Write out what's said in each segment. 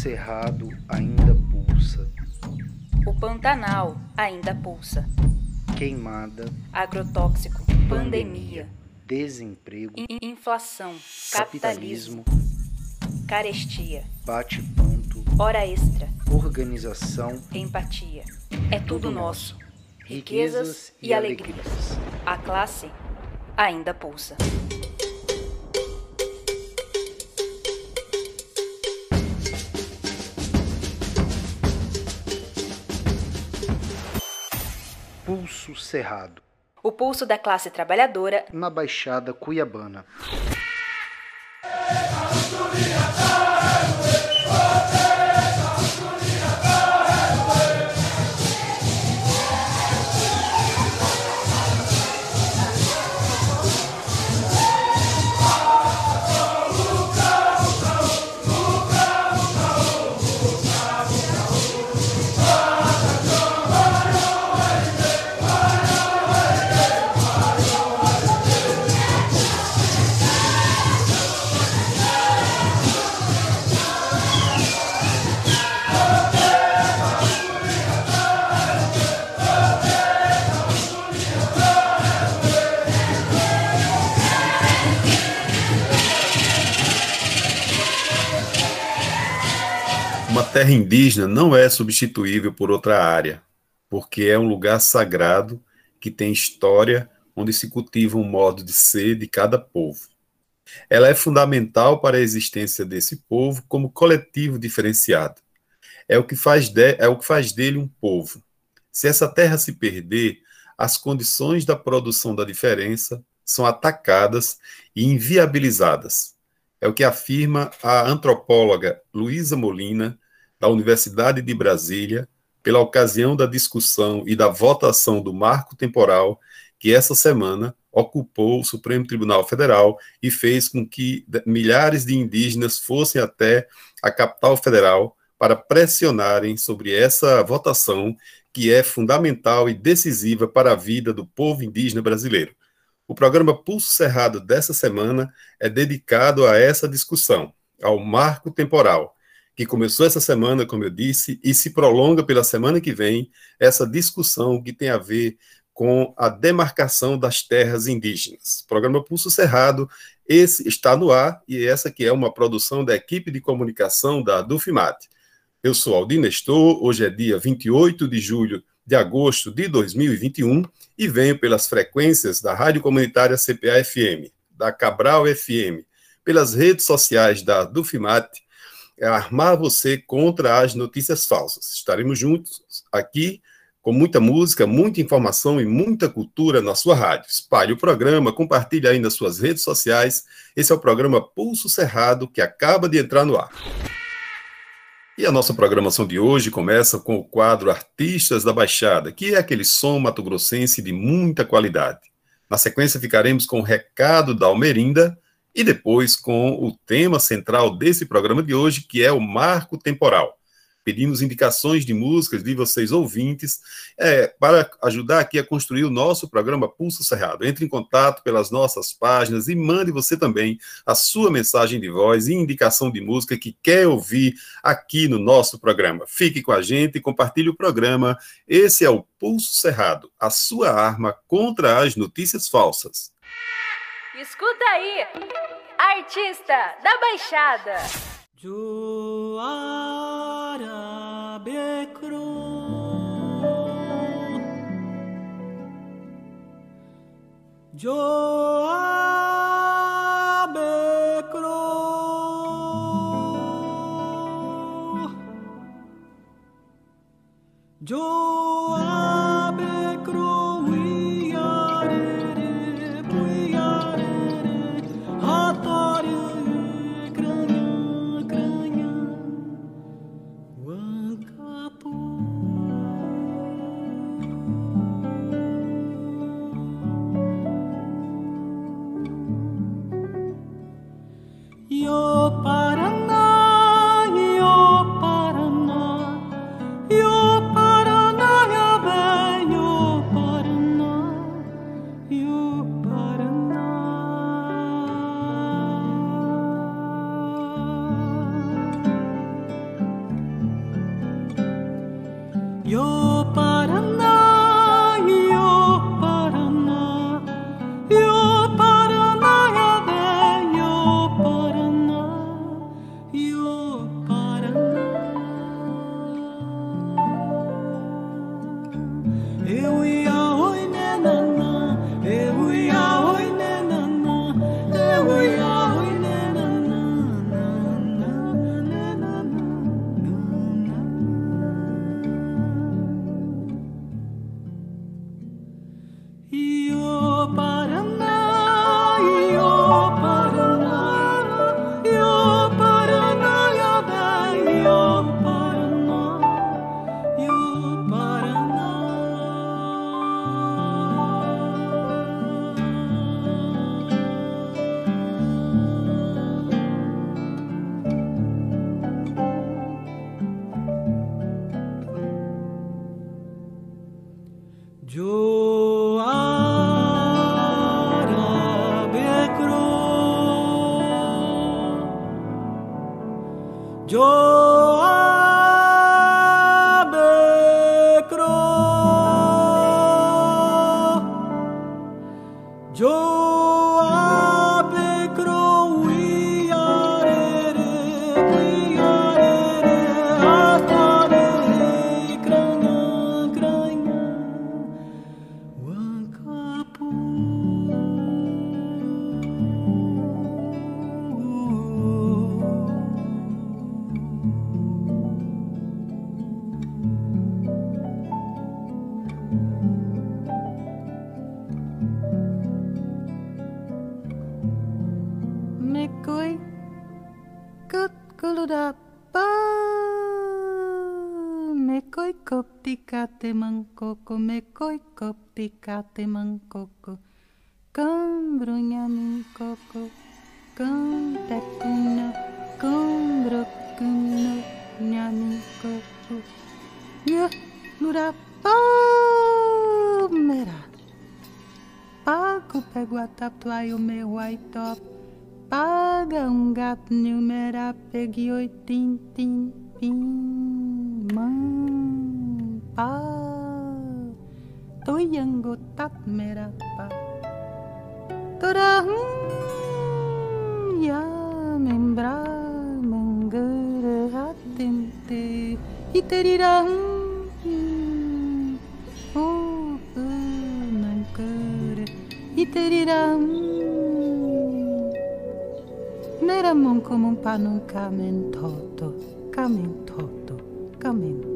Cerrado ainda pulsa. O Pantanal ainda pulsa. Queimada. Agrotóxico. Pandemia. Desemprego. in- inflação. Capitalismo. Capitalismo. Carestia. Bate-ponto. Hora extra. Organização. Empatia. É tudo nosso. Riquezas e alegrias. A classe ainda pulsa. Pulso Cerrado. O pulso da classe trabalhadora Na Baixada Cuiabana. Terra indígena não é substituível por outra área, porque é um lugar sagrado que tem história onde se cultiva um modo de ser de cada povo. Ela é fundamental para a existência desse povo como coletivo diferenciado. É o que faz, de- é o que faz dele um povo. Se essa terra se perder, as condições da produção da diferença são atacadas e inviabilizadas. É o que afirma a antropóloga Luísa Molina, da Universidade de Brasília, pela ocasião da discussão e da votação do marco temporal que essa semana ocupou o Supremo Tribunal Federal e fez com que milhares de indígenas fossem até a capital federal para pressionarem sobre essa votação que é fundamental e decisiva para a vida do povo indígena brasileiro. O programa Pulso Cerrado dessa semana é dedicado a essa discussão, ao marco temporal, que começou essa semana, como eu disse, e se prolonga pela semana que vem, essa discussão que tem a ver com a demarcação das terras indígenas. Programa Pulso Cerrado, esse está no ar e essa que é uma produção da equipe de comunicação da Dufimate. Eu sou Aldir Nestor, hoje é dia 28 de julho de agosto de 2021 e venho pelas frequências da Rádio Comunitária CPA-FM, da Cabral FM, pelas redes sociais da Dufimate, é armar você contra as notícias falsas. Estaremos juntos aqui com muita música, muita informação e muita cultura na sua rádio. Espalhe o programa, compartilhe aí nas suas redes sociais. Esse é o programa Pulso Cerrado que acaba de entrar no ar. E a nossa programação de hoje começa com o quadro Artistas da Baixada, que é aquele som mato-grossense de muita qualidade. Na sequência, ficaremos com o recado da Almerinda e depois com o tema central desse programa de hoje, que é o marco temporal. Pedimos indicações de músicas de vocês ouvintes é, para ajudar aqui a construir o nosso programa Pulso Cerrado. Entre em contato pelas nossas páginas e mande você também a sua mensagem de voz e indicação de música que quer ouvir aqui no nosso programa. Fique com a gente e compartilhe o programa. Esse é o Pulso Cerrado, a sua arma contra as notícias falsas. Escuta aí! Artista da Baixada! Joara Becro Joa Becro Joa kopti kate mangkoko Kambrunha min koko Kam tekuna Kam brokuna Nyamin koko Ya lura pa mera. Pago pego a tatuai o meu white top Paga um gato numera pegue oitim tim pim mãe pa toyango tat mera pa ya membra mangar hatimte iterirahum o nankar iterirahum neramon como un panun camen toto camen toto camen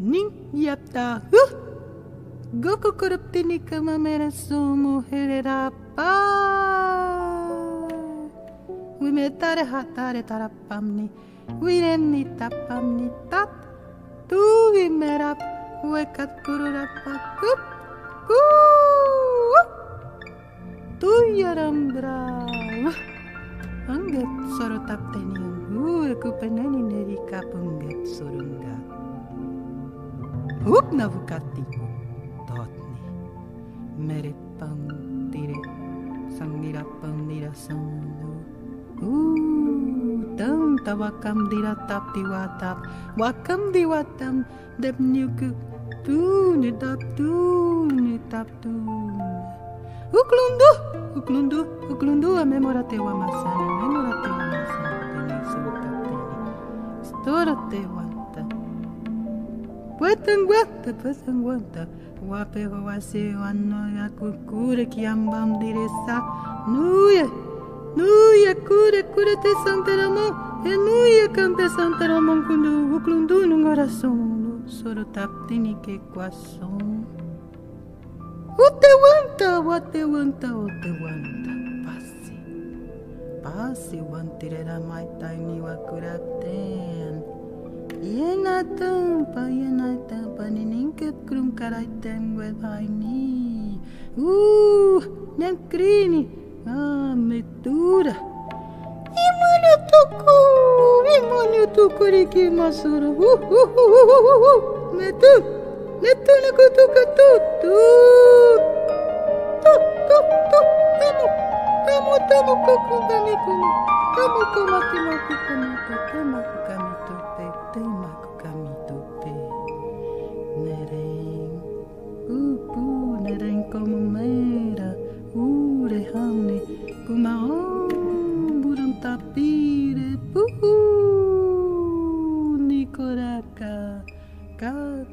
ning yapta hu goku korup tini kama merasu mo herera pa wime tare hatare tarapam we wiren ni tat tu wime rap wekat kuru rapa kup ku tu yaram bra angget soro tap teni Uh, aku pernah ni kapung get surung. Hup, खूब नवकाती धोतनी मेरे पंतिरे संगिरा पंदिरा संदो Tang tawakam diratap diwatap wakam diwatam dep nyuku. Tu nitap tu nitap tu uklundu uklundu uklundu a te wa masana memora te wa masana tene sebutap tene. Stora te guanta, puetan guanta. Wape wase wano ya kukure kiambam diresa. Nuye, nuye kure kure te santaramon. E nuye cante santaramon kundu uklundu nung oração. Soro taptini que quason. Ute wanta, wate wanta, ute wanta. Passe. Passe wantirera mai taini wakurapten. Yena ಏನಾತಂಪ ಏನಾಯ್ತಪ್ಪ ನೀನು ಹಿಂಗೆ ಕ್ರೂಮ್ ಕರಾಯ್ತೆ ಬಾಯ್ನಿ ಊ ನೆನ್ ಕ್ರೀನಿ ಆ ಮಿತ್ತೂರ ಇಮ್ಮನು ತುಕ್ಕು ಇಮ್ಮನು ತುಕ್ಕುರಿಗೆ ಮಸೂರು ಹೂ ಹೂ ಹೂ ಹೂ ಹೂ ಹೂ ಮೆತ್ತು ಮೆತ್ತುನ ಕೂತು ಕತ್ತು ತೂ Tamo, tamo, tamo, tamo, tamo, tamo, tamo, tamo, tamo, tamo, tamo,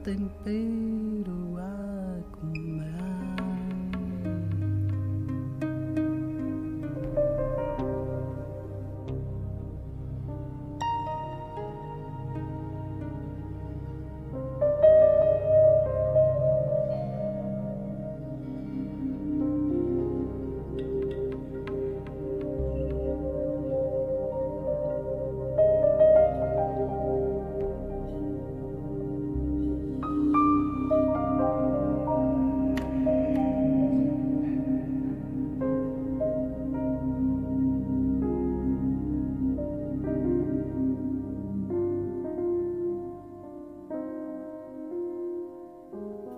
tempero.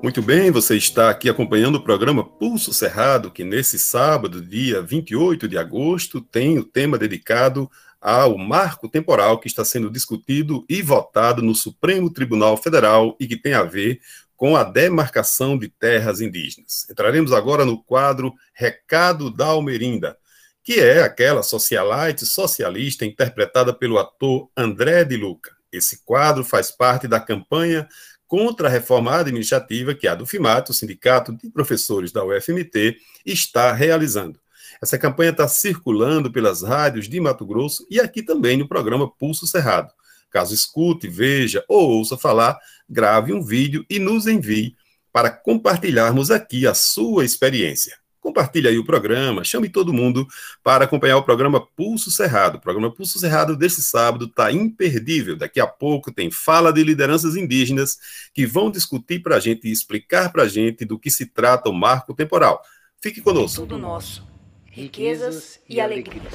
Muito bem, você está aqui acompanhando o programa Pulso Cerrado, que nesse sábado, dia 28 de agosto, tem o tema dedicado ao marco temporal que está sendo discutido e votado no Supremo Tribunal Federal e que tem a ver com a demarcação de terras indígenas. Entraremos agora no quadro Recado da Almerinda, que é aquela socialite socialista interpretada pelo ator André de Luca. Esse quadro faz parte da campanha contra a reforma administrativa que a do FIMAT, o Sindicato de Professores da UFMT, está realizando. Essa campanha está circulando pelas rádios de Mato Grosso e aqui também no programa Pulso Cerrado. Caso escute, veja ou ouça falar, grave um vídeo e nos envie para compartilharmos aqui a sua experiência. Compartilhe aí o programa, chame todo mundo para acompanhar o programa Pulso Cerrado. O programa Pulso Cerrado desse sábado está imperdível. Daqui a pouco tem fala de lideranças indígenas que vão discutir para a gente e explicar para a gente do que se trata o marco temporal. Fique conosco. Tudo nosso. Riquezas e alegrias.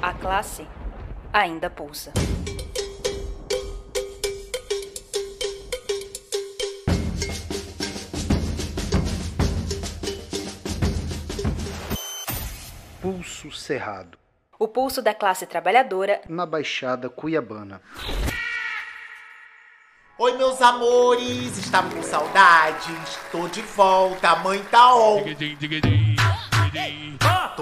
A classe ainda pulsa. Pulso Cerrado, O pulso da classe trabalhadora na Baixada Cuiabana. Oi, meus amores, estavam com saudades? Tô de volta, a mãe tá on.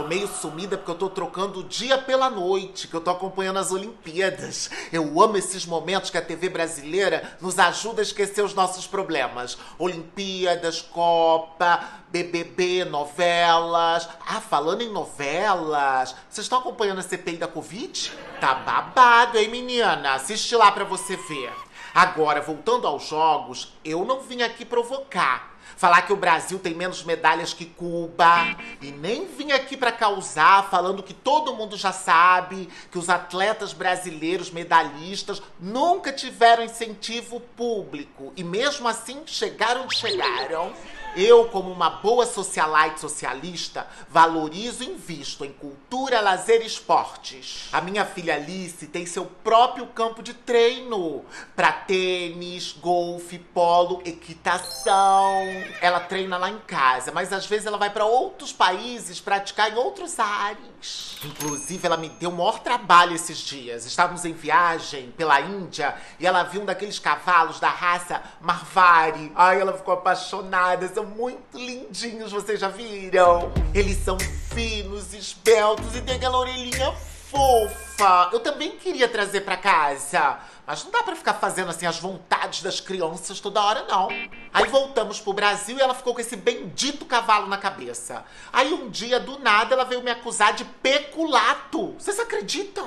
Meio sumida porque eu tô trocando o dia pela noite, que eu tô acompanhando as Olimpíadas. Eu amo esses momentos que a TV brasileira nos ajuda a esquecer os nossos problemas. Olimpíadas, Copa, BBB, novelas. Ah, falando em novelas, vocês estão acompanhando a CPI da Covid? Tá babado, hein, menina? Assiste lá pra você ver. Agora, voltando aos jogos, eu não vim aqui provocar. Falar que o Brasil tem menos medalhas que Cuba. E nem vim aqui para causar, falando que todo mundo já sabe que os atletas brasileiros medalhistas nunca tiveram incentivo público. E mesmo assim chegaram chegaram. Eu, como uma boa socialite socialista, valorizo e invisto em cultura, lazer e esportes. A minha filha Alice tem seu próprio campo de treino para tênis, golfe, polo, equitação. Ela treina lá em casa, mas às vezes ela vai para outros países praticar em outros Inclusive, ela me deu o maior trabalho esses dias. Estávamos em viagem pela Índia e ela viu um daqueles cavalos da raça Marvari. Ai, ela ficou apaixonada. São muito lindinhos, vocês já viram? Eles são finos, esbeltos e tem aquela orelhinha fofa. Eu também queria trazer para casa. Mas não dá pra ficar fazendo assim as vontades das crianças toda hora, não. Aí voltamos pro Brasil e ela ficou com esse bendito cavalo na cabeça. Aí um dia, do nada, ela veio me acusar de peculato. Vocês acreditam?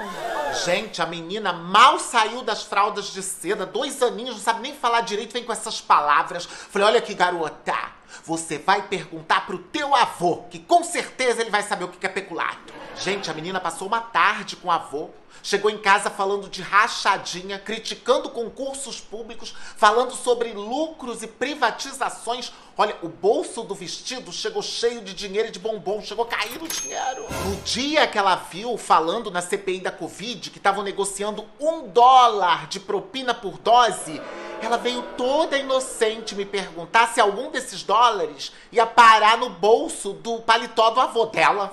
Gente, a menina mal saiu das fraldas de seda, dois aninhos, não sabe nem falar direito, vem com essas palavras. Falei, olha que garota, você vai perguntar pro teu avô, que com certeza ele vai saber o que é peculato. Gente, a menina passou uma tarde com o avô, chegou em casa falando de rachadinha, criticando concursos públicos, falando sobre lucros e privatizações. Olha, o bolso do vestido chegou cheio de dinheiro e de bombom, chegou a cair o dinheiro. No dia que ela viu falando na CPI da Covid que estavam negociando um dólar de propina por dose, ela veio toda inocente me perguntar se algum desses dólares ia parar no bolso do paletó do avô dela.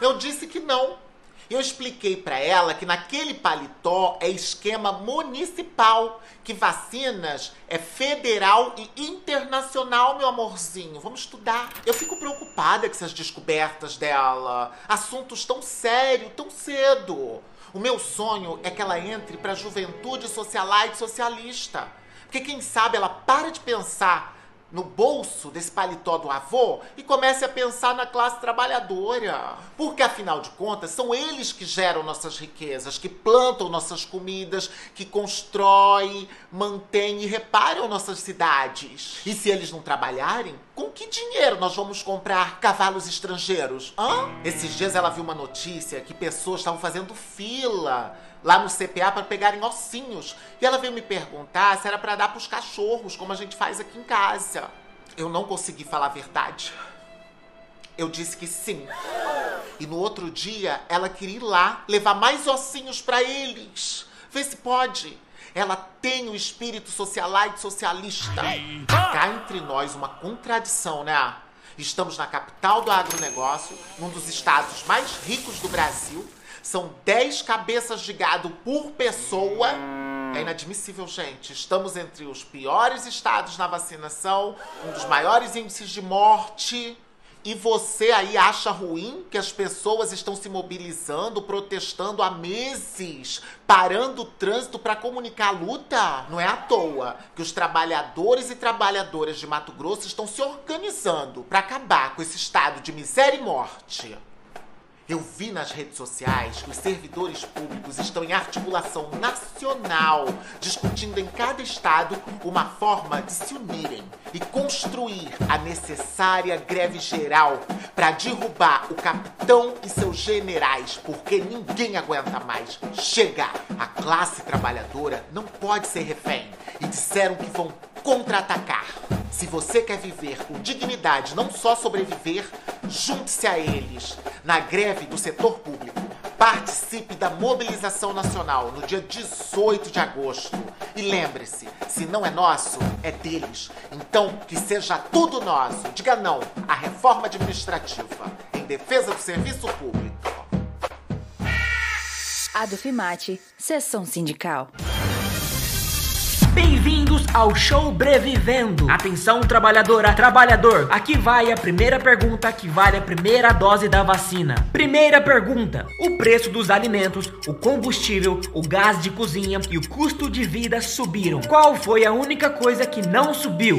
Eu disse que não. Eu expliquei para ela que naquele paletó é esquema municipal, que vacinas é federal e internacional, meu amorzinho. Vamos estudar. Eu fico preocupada com essas descobertas dela. Assuntos tão sérios, tão cedo. O meu sonho é que ela entre para a juventude socialite socialista. Porque quem sabe ela para de pensar no bolso desse paletó do avô e comece a pensar na classe trabalhadora. Porque afinal de contas, são eles que geram nossas riquezas, que plantam nossas comidas, que constroem, mantêm e reparam nossas cidades. E se eles não trabalharem, com que dinheiro nós vamos comprar cavalos estrangeiros? Hã? Esses dias ela viu uma notícia que pessoas estavam fazendo fila lá no CPA para pegarem ossinhos. E ela veio me perguntar se era para dar para os cachorros, como a gente faz aqui em casa. Eu não consegui falar a verdade. Eu disse que sim. E no outro dia, ela queria ir lá levar mais ossinhos para eles. Vê se pode. Ela tem o espírito socialite socialista. Cá entre nós, uma contradição, né? Estamos na capital do agronegócio, num dos estados mais ricos do Brasil. São 10 cabeças de gado por pessoa. É inadmissível, gente. Estamos entre os piores estados na vacinação, um dos maiores índices de morte. E você aí acha ruim que as pessoas estão se mobilizando, protestando há meses, parando o trânsito para comunicar a luta? Não é à toa que os trabalhadores e trabalhadoras de Mato Grosso estão se organizando para acabar com esse estado de miséria e morte. Eu vi nas redes sociais que os servidores públicos estão em articulação nacional, discutindo em cada estado uma forma de se unirem e construir a necessária greve geral para derrubar o capitão e seus generais, porque ninguém aguenta mais. Chega! A classe trabalhadora não pode ser refém e disseram que vão contra-atacar. Se você quer viver com dignidade, não só sobreviver, junte-se a eles na greve do setor público. Participe da mobilização nacional no dia 18 de agosto. E lembre-se, se não é nosso, é deles. Então, que seja tudo nosso. Diga não à reforma administrativa em defesa do serviço público. Adufimate, sessão sindical. Bem-vindos ao Show Brevivendo. Atenção, trabalhadora, trabalhador. Aqui vai a primeira pergunta que vale a primeira dose da vacina. Primeira pergunta: o preço dos alimentos, o combustível, o gás de cozinha e o custo de vida subiram. Qual foi a única coisa que não subiu?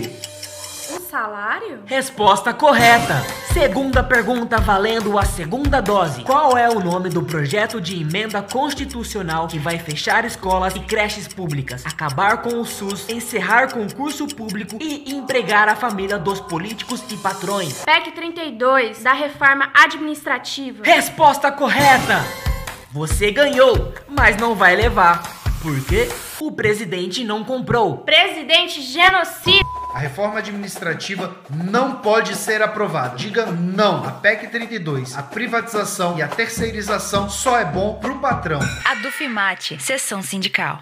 O salário? Resposta correta. Segunda pergunta valendo a segunda dose. Qual é o nome do projeto de emenda constitucional que vai fechar escolas e creches públicas, acabar com o SUS, encerrar concurso público e empregar a família dos políticos e patrões? PEC 32 da reforma administrativa. Resposta correta. Você ganhou, mas não vai levar. Por quê? O presidente não comprou. Presidente genocida. A reforma administrativa não pode ser aprovada. Diga não. A PEC 32, a privatização e a terceirização só é bom pro patrão. Adufimate, sessão sindical.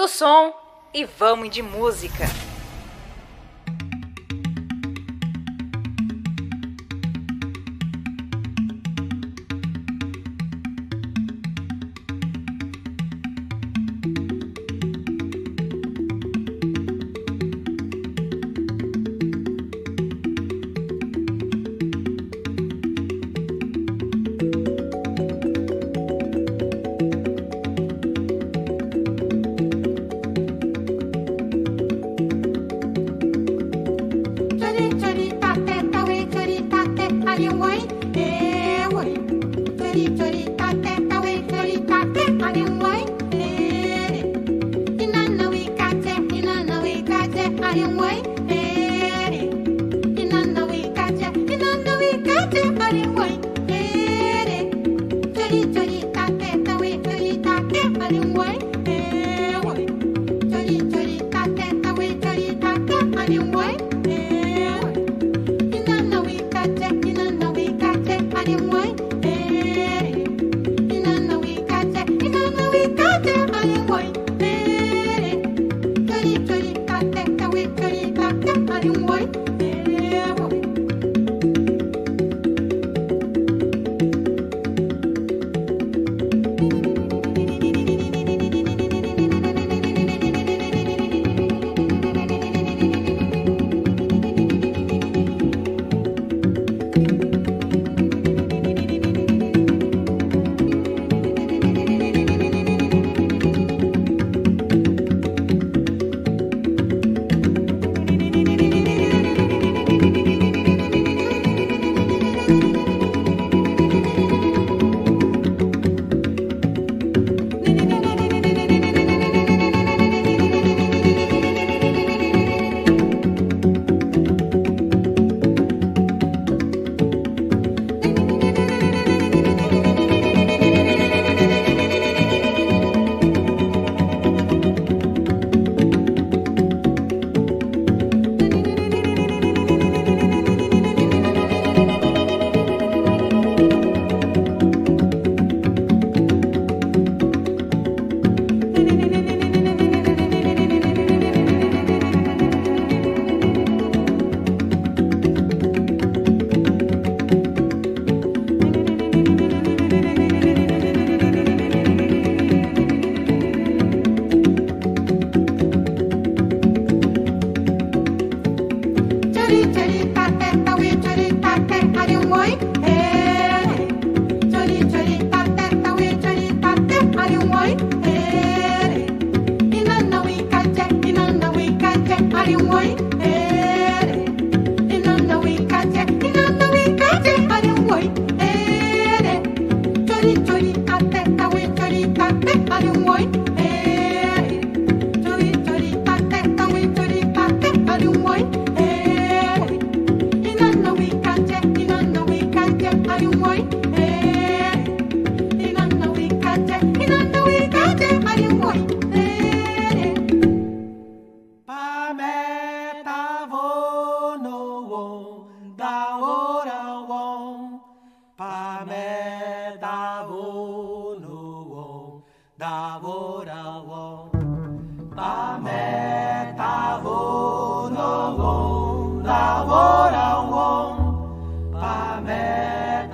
Liga o som e vamos de música.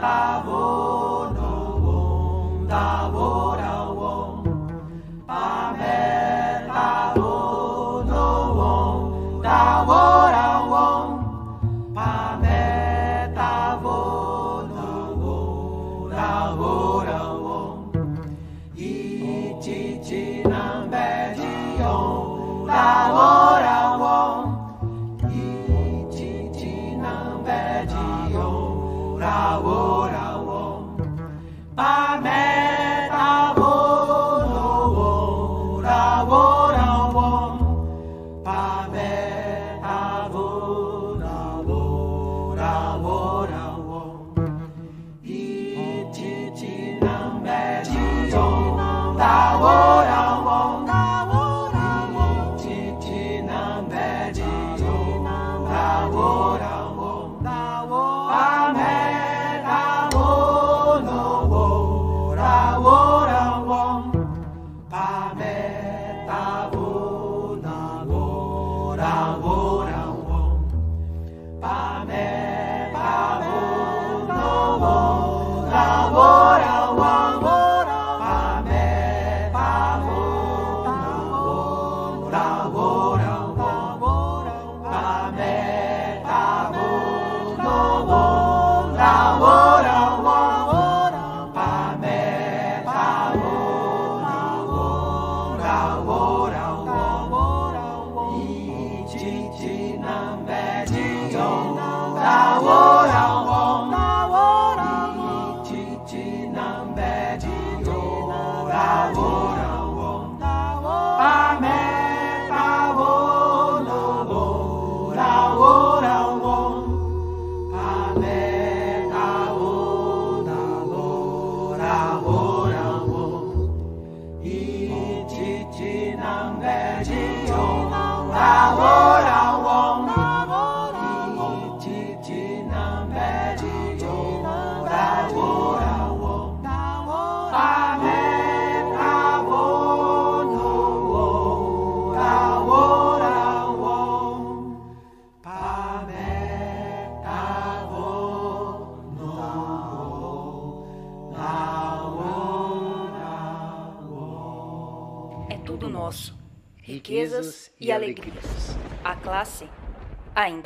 Riquezas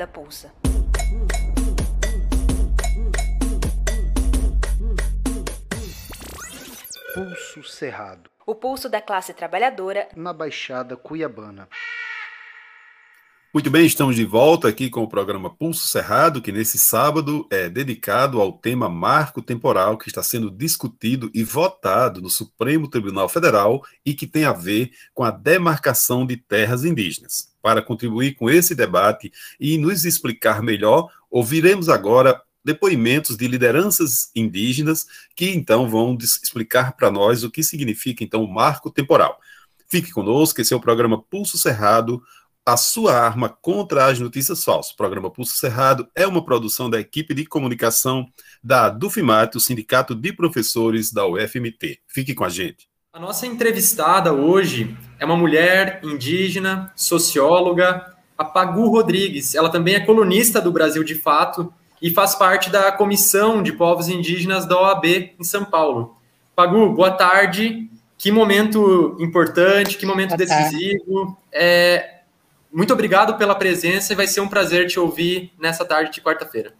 pulsa. Pulso Cerrado. O pulso da classe trabalhadora na Baixada Cuiabana. Muito bem, estamos de volta aqui com o programa Pulso Cerrado, que nesse sábado é dedicado ao tema marco temporal que está sendo discutido e votado no Supremo Tribunal Federal e que tem a ver com a demarcação de terras indígenas. Para contribuir com esse debate e nos explicar melhor, ouviremos agora depoimentos de lideranças indígenas que então vão explicar para nós o que significa então o marco temporal. Fique conosco, esse é o programa Pulso Cerrado a sua arma contra as notícias falsas. O programa Pulso Cerrado é uma produção da equipe de comunicação da Dufimate, o Sindicato de Professores da UFMT. Fique com a gente. A nossa entrevistada hoje é uma mulher indígena, socióloga, a Pagu Rodrigues. Ela também é colunista do Brasil de Fato e faz parte da Comissão de Povos Indígenas da OAB em São Paulo. Pagu, boa tarde. Que momento importante, que momento boa decisivo. É, muito obrigado pela presença e vai ser um prazer te ouvir nessa tarde de quarta-feira.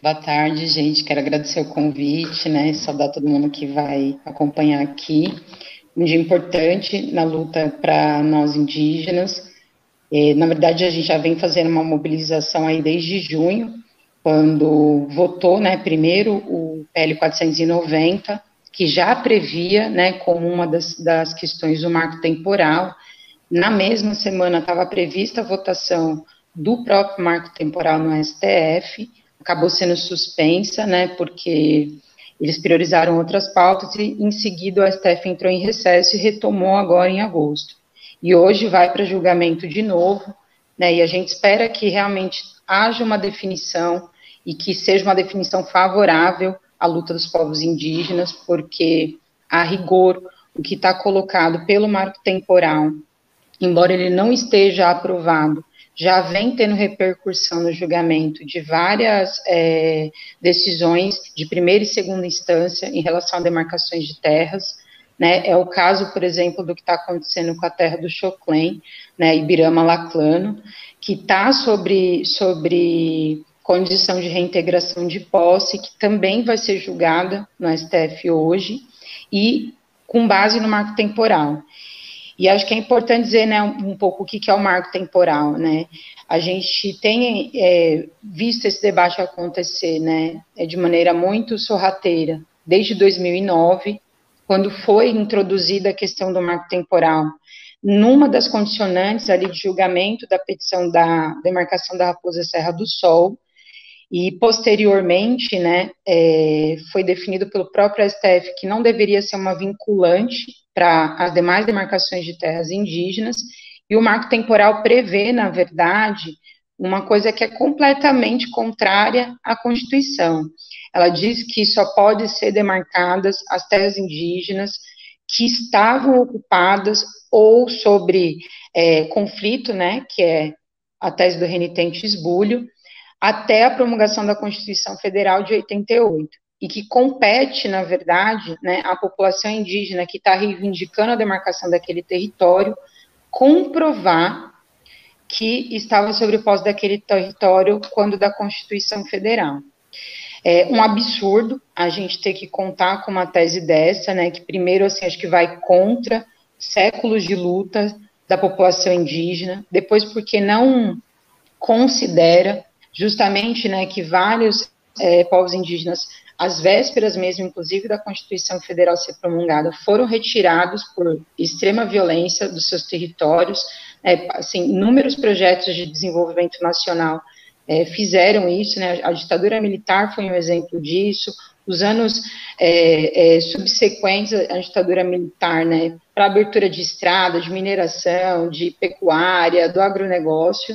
Boa tarde, gente. Quero agradecer o convite, né? Saudar todo mundo que vai acompanhar aqui. Um dia importante na luta para nós indígenas. É, na verdade, a gente já vem fazendo uma mobilização aí desde junho, quando votou, né, primeiro o PL 490, que já previa, né, como uma das, das questões do marco temporal. Na mesma semana estava prevista a votação do próprio marco temporal no STF, acabou sendo suspensa, né, porque eles priorizaram outras pautas e, em seguida, o STF entrou em recesso e retomou agora em agosto. E hoje vai para julgamento de novo, né, e a gente espera que realmente haja uma definição e que seja uma definição favorável à luta dos povos indígenas, porque, a rigor, o que está colocado pelo marco temporal, embora ele não esteja aprovado, já vem tendo repercussão no julgamento de várias é, decisões de primeira e segunda instância em relação a demarcações de terras. Né, é o caso, por exemplo, do que está acontecendo com a terra do Choclen, né, Ibirama Laclano, que está sobre, sobre condição de reintegração de posse, que também vai ser julgada no STF hoje, e com base no marco temporal. E acho que é importante dizer, né, um, pouco o que, é o marco temporal, né? A gente tem é, visto esse debate acontecer, né, é de maneira muito sorrateira, desde 2009, quando foi introduzida a questão do marco temporal, numa das condicionantes ali de julgamento da petição da demarcação da Raposa Serra do Sol, e posteriormente, né, é, foi definido pelo próprio STF que não deveria ser uma vinculante para as demais demarcações de terras indígenas, e o marco temporal prevê, na verdade, uma coisa que é completamente contrária à Constituição. Ela diz que só pode ser demarcadas as terras indígenas que estavam ocupadas ou sobre é, conflito, né, que é a tese do renitente esbulho, até a promulgação da Constituição Federal de 88, e que compete, na verdade, né, população indígena que está reivindicando a demarcação daquele território, comprovar que estava sobre posse daquele território quando da Constituição Federal. É um absurdo a gente ter que contar com uma tese dessa, né, que primeiro, assim, acho que vai contra séculos de luta da população indígena, depois porque não considera justamente né, que vários é, povos indígenas, às vésperas mesmo, inclusive, da Constituição Federal ser promulgada, foram retirados por extrema violência dos seus territórios. É, assim, inúmeros projetos de desenvolvimento nacional é, fizeram isso, né, a ditadura militar foi um exemplo disso, os anos é, é, subsequentes à ditadura militar, né, para abertura de estrada, de mineração, de pecuária, do agronegócio,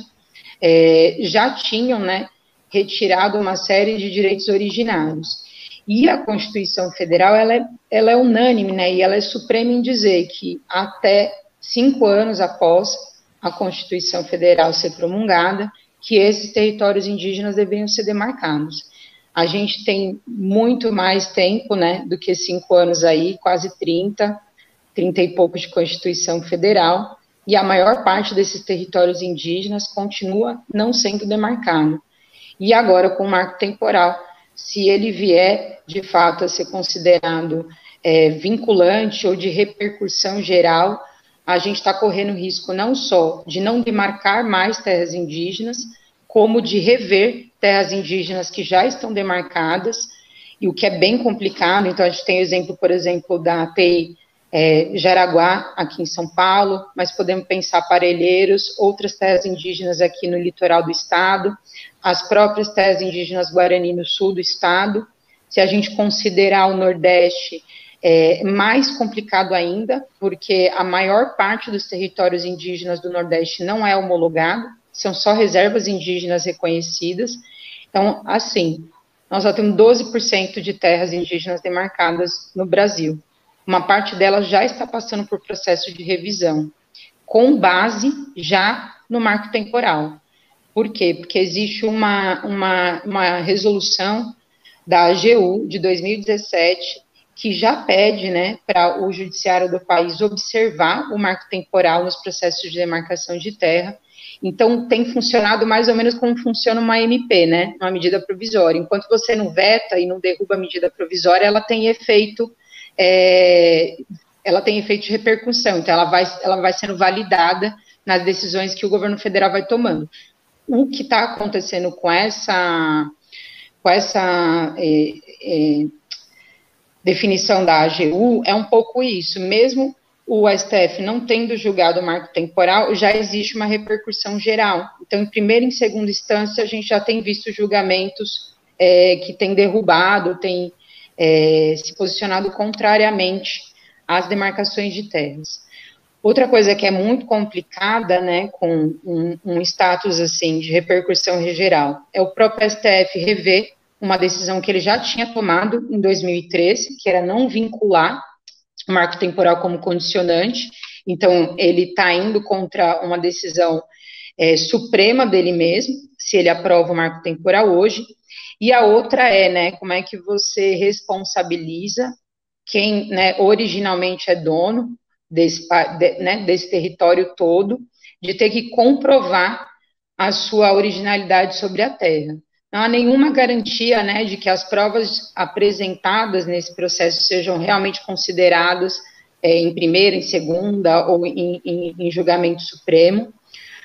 é, já tinham né, retirado uma série de direitos originários. E a Constituição Federal ela é, ela é unânime, né, e ela é suprema em dizer que até cinco anos após a Constituição Federal ser promulgada, que esses territórios indígenas deveriam ser demarcados. A gente tem muito mais tempo, né, do que cinco anos aí, quase 30, 30 e pouco de Constituição Federal, e a maior parte desses territórios indígenas continua não sendo demarcado. E agora, com o marco temporal, se ele vier de fato a ser considerado é, vinculante ou de repercussão geral, a gente está correndo risco não só de não demarcar mais terras indígenas, como de rever terras indígenas que já estão demarcadas, e o que é bem complicado. Então, a gente tem o exemplo, por exemplo, da API é, Jaraguá, aqui em São Paulo, mas podemos pensar Parelheiros, outras terras indígenas aqui no litoral do estado, as próprias terras indígenas Guarani no sul do estado. Se a gente considerar o Nordeste, é mais complicado ainda, porque a maior parte dos territórios indígenas do Nordeste não é homologado, são só reservas indígenas reconhecidas. Então, assim, nós só temos 12% de terras indígenas demarcadas no Brasil uma parte delas já está passando por processo de revisão, com base já no marco temporal. Por quê? Porque existe uma, uma, uma resolução da AGU de 2017 que já pede né, para o judiciário do país observar o marco temporal nos processos de demarcação de terra. Então, tem funcionado mais ou menos como funciona uma MP, né, uma medida provisória. Enquanto você não veta e não derruba a medida provisória, ela tem efeito, é, ela tem efeito de repercussão, então ela vai, ela vai sendo validada nas decisões que o governo federal vai tomando. O que está acontecendo com essa, com essa é, é, definição da AGU é um pouco isso. Mesmo o STF não tendo julgado o marco temporal, já existe uma repercussão geral. Então, em primeira e em segunda instância, a gente já tem visto julgamentos é, que têm derrubado, têm é, se posicionado contrariamente às demarcações de terras. Outra coisa que é muito complicada, né, com um, um status assim de repercussão geral, é o próprio STF rever uma decisão que ele já tinha tomado em 2013, que era não vincular o marco temporal como condicionante. Então, ele está indo contra uma decisão é, suprema dele mesmo, se ele aprova o marco temporal hoje. E a outra é, né, como é que você responsabiliza quem né, originalmente é dono desse, de, né, desse território todo, de ter que comprovar a sua originalidade sobre a terra. Não há nenhuma garantia né, de que as provas apresentadas nesse processo sejam realmente consideradas é, em primeira, em segunda ou em, em, em julgamento supremo.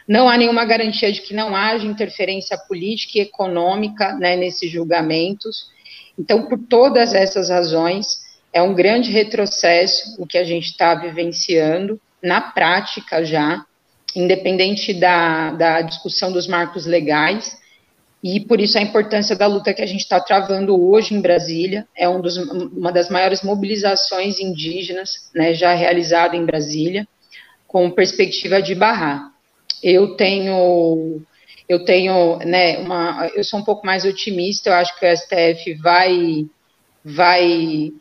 Não há nenhuma garantia de que não haja interferência política e econômica né, nesses julgamentos. Então, por todas essas razões, é um grande retrocesso o que a gente está vivenciando na prática já, independente da, da discussão dos marcos legais, e por isso a importância da luta que a gente está travando hoje em Brasília, é um dos, uma das maiores mobilizações indígenas né, já realizada em Brasília, com perspectiva de barrar. Eu tenho, eu tenho, né, uma, eu sou um pouco mais otimista, eu acho que o STF vai, vai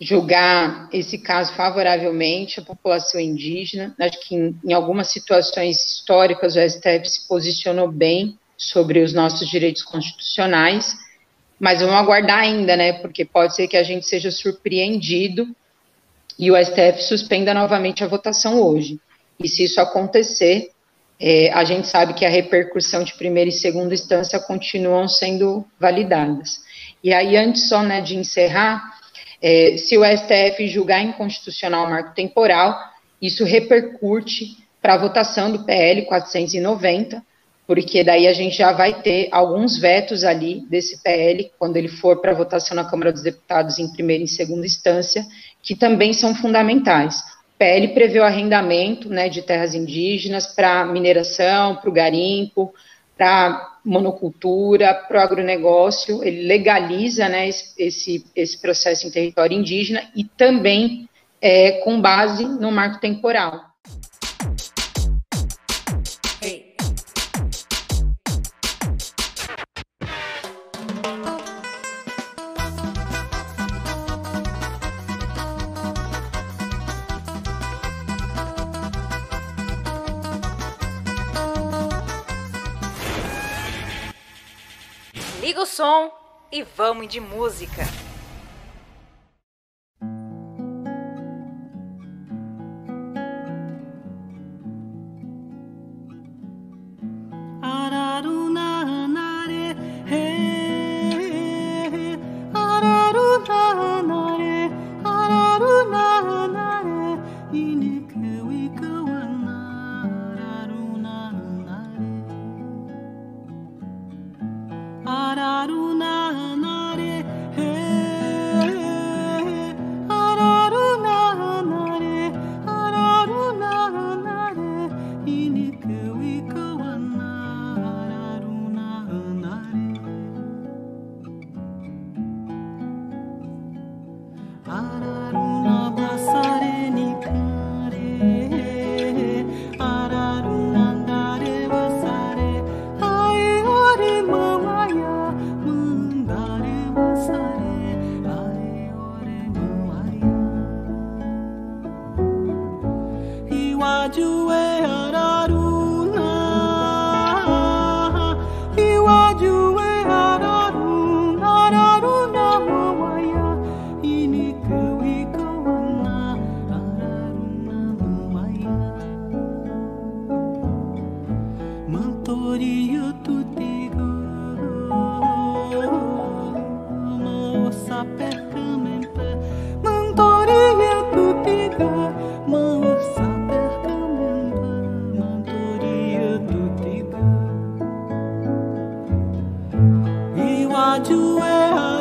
julgar esse caso favoravelmente à população indígena. Acho que em, em algumas situações históricas o STF se posicionou bem sobre os nossos direitos constitucionais, mas vamos aguardar ainda, né? Porque pode ser que a gente seja surpreendido e o STF suspenda novamente a votação hoje. E se isso acontecer, é, a gente sabe que a repercussão de primeira e segunda instância continuam sendo validadas. E aí, antes só né, de encerrar, é, se o STF julgar inconstitucional o marco temporal, isso repercute para a votação do PL 490, porque daí a gente já vai ter alguns vetos ali desse PL, quando ele for para votação na Câmara dos Deputados em primeira e segunda instância, que também são fundamentais. PL prevê o arrendamento né, de terras indígenas para mineração, para o garimpo, para monocultura, para o agronegócio, ele legaliza né, esse, esse processo em território indígena e também é, com base no marco temporal. Som e vamos de música. Eu sou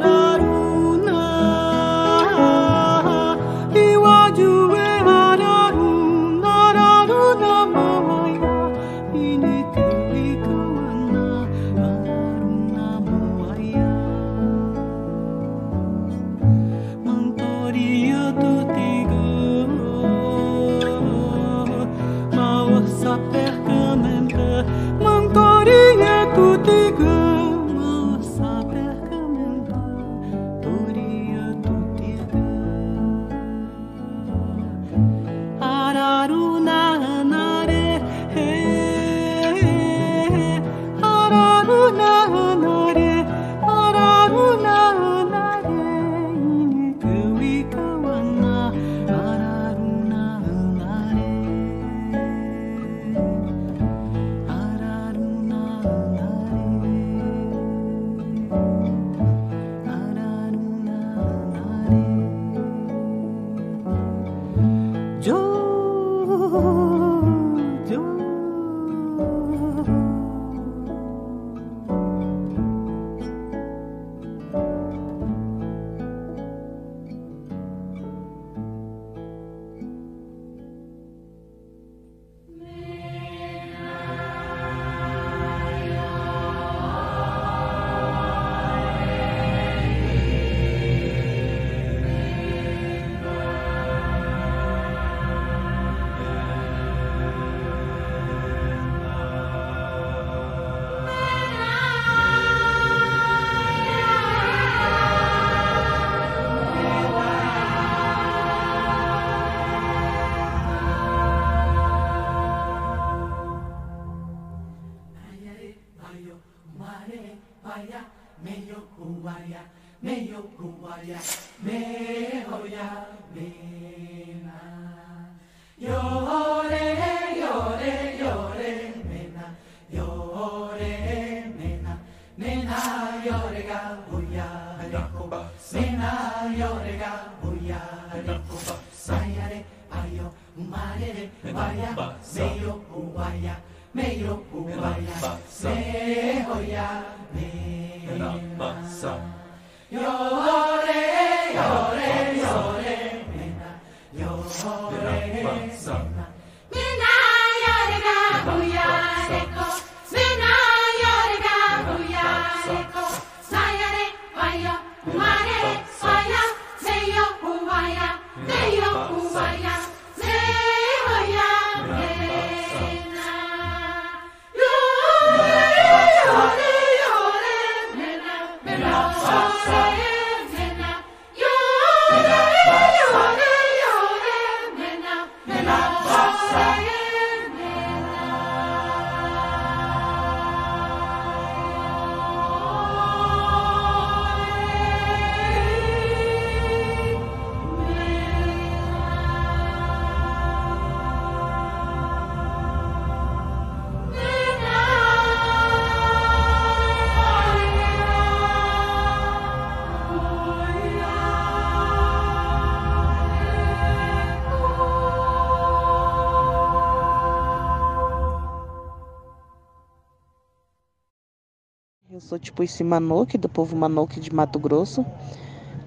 tipo esse Manoque, do povo Manoque de Mato Grosso.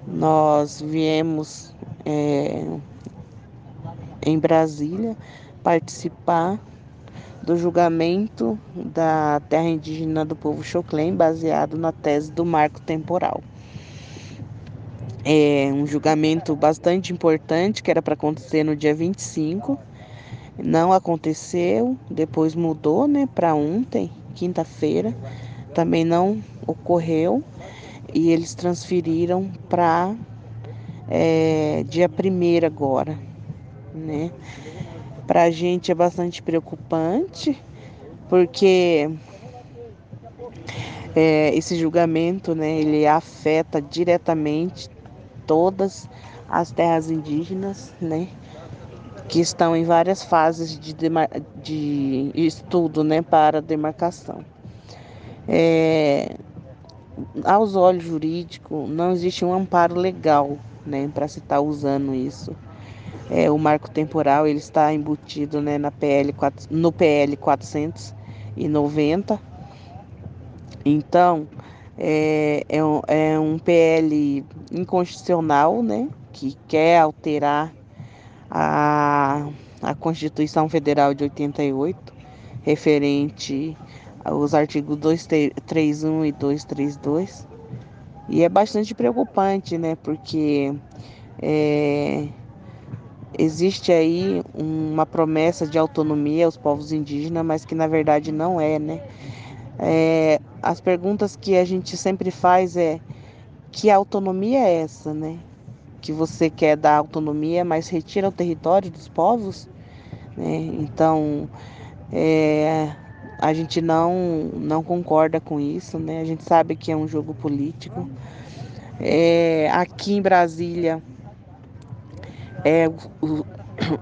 Nós viemos é, em Brasília participar do julgamento da terra indígena do povo Choclen, baseado na tese do marco temporal. É um julgamento bastante importante que era para acontecer no dia 25. Não aconteceu, depois mudou né, para ontem, quinta-feira também não ocorreu e eles transferiram para é, dia 1 agora, né? Para a gente é bastante preocupante, porque é, esse julgamento, né, ele afeta diretamente todas as terras indígenas, né? que estão em várias fases de, de estudo né, para demarcação. É, aos olhos jurídicos, não existe um amparo legal né, para se estar tá usando isso. É, o marco temporal ele está embutido né, na PL, no PL 490. Então, é, é, um, é um PL inconstitucional, né, que quer alterar a, a Constituição Federal de 88, referente aos artigos 231 e 232. E é bastante preocupante, né? Porque é, existe aí uma promessa de autonomia aos povos indígenas, mas que na verdade não é, né? É, as perguntas que a gente sempre faz é que autonomia é essa, né? que você quer dar autonomia, mas retira o território dos povos. Né? Então, é, a gente não, não concorda com isso, né? a gente sabe que é um jogo político. É, aqui em Brasília, é o,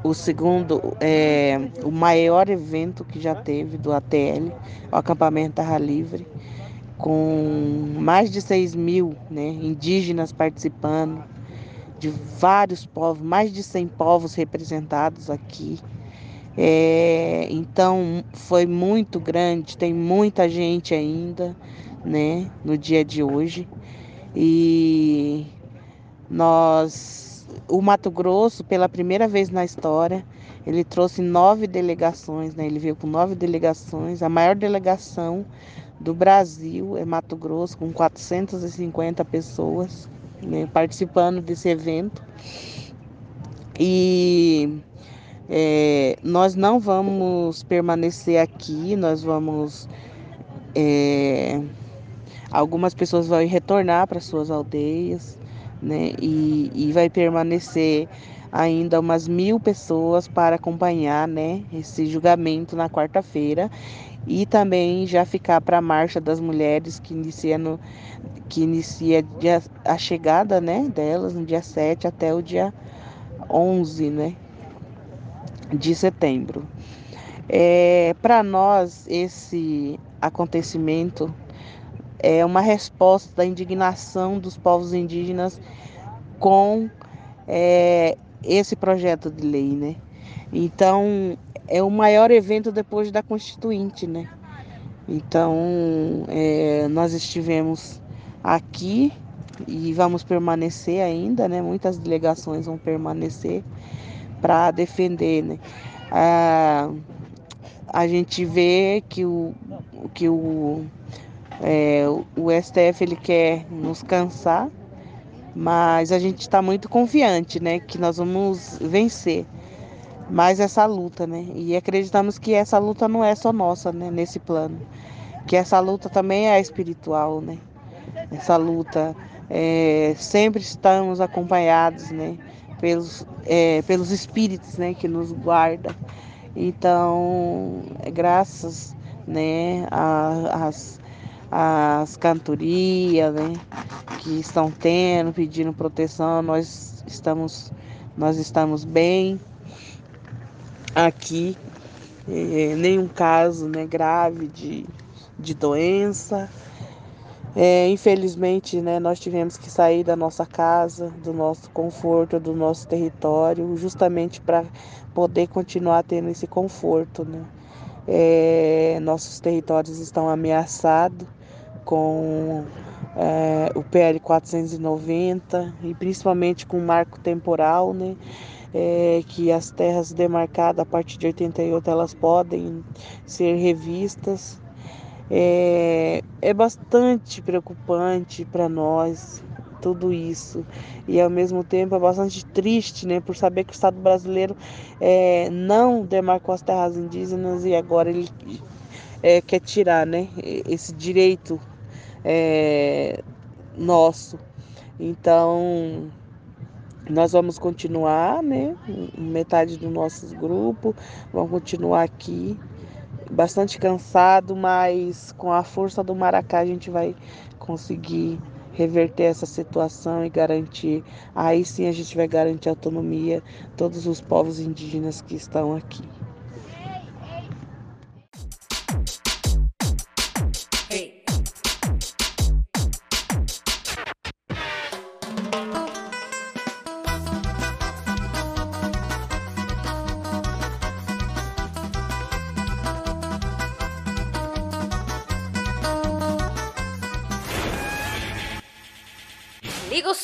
o segundo, é, o maior evento que já teve do ATL, o acampamento Terra Livre, com mais de 6 mil né, indígenas participando, de vários povos, mais de 100 povos representados aqui. É, então foi muito grande, tem muita gente ainda, né, no dia de hoje. E nós, o Mato Grosso, pela primeira vez na história, ele trouxe nove delegações, né? Ele veio com nove delegações, a maior delegação do Brasil é Mato Grosso, com 450 pessoas né, participando desse evento. E é, nós não vamos permanecer aqui, nós vamos. É, algumas pessoas vão retornar para suas aldeias, né? E, e vai permanecer ainda umas mil pessoas para acompanhar, né? Esse julgamento na quarta-feira e também já ficar para a marcha das mulheres que inicia no que inicia dia, a chegada, né, delas no dia 7 até o dia 11, né, de setembro. É, para nós esse acontecimento é uma resposta da indignação dos povos indígenas com é, esse projeto de lei, né? Então é o maior evento depois da Constituinte, né? Então, é, nós estivemos aqui e vamos permanecer ainda, né? Muitas delegações vão permanecer para defender, né? Ah, a gente vê que o, que o, é, o STF ele quer nos cansar, mas a gente está muito confiante, né? Que nós vamos vencer mais essa luta, né? E acreditamos que essa luta não é só nossa, né? Nesse plano, que essa luta também é espiritual, né? Essa luta é, sempre estamos acompanhados, né? Pelos, é, pelos espíritos, né? Que nos guarda. Então, é graças, né? As as cantorias, né? Que estão tendo, pedindo proteção, nós estamos nós estamos bem aqui é, nenhum caso né, grave de, de doença. É, infelizmente, né, nós tivemos que sair da nossa casa, do nosso conforto, do nosso território, justamente para poder continuar tendo esse conforto. Né? É, nossos territórios estão ameaçados com é, o PL 490 e principalmente com o marco temporal, né? é, que as terras demarcadas a partir de 88 elas podem ser revistas. É, é bastante preocupante para nós tudo isso e ao mesmo tempo é bastante triste, né, por saber que o Estado brasileiro é, não demarcou as terras indígenas e agora ele é, quer tirar, né, esse direito é, nosso. Então nós vamos continuar, né? Metade do nosso grupo, vamos continuar aqui, bastante cansado, mas com a força do Maracá a gente vai conseguir reverter essa situação e garantir, aí sim a gente vai garantir a autonomia todos os povos indígenas que estão aqui.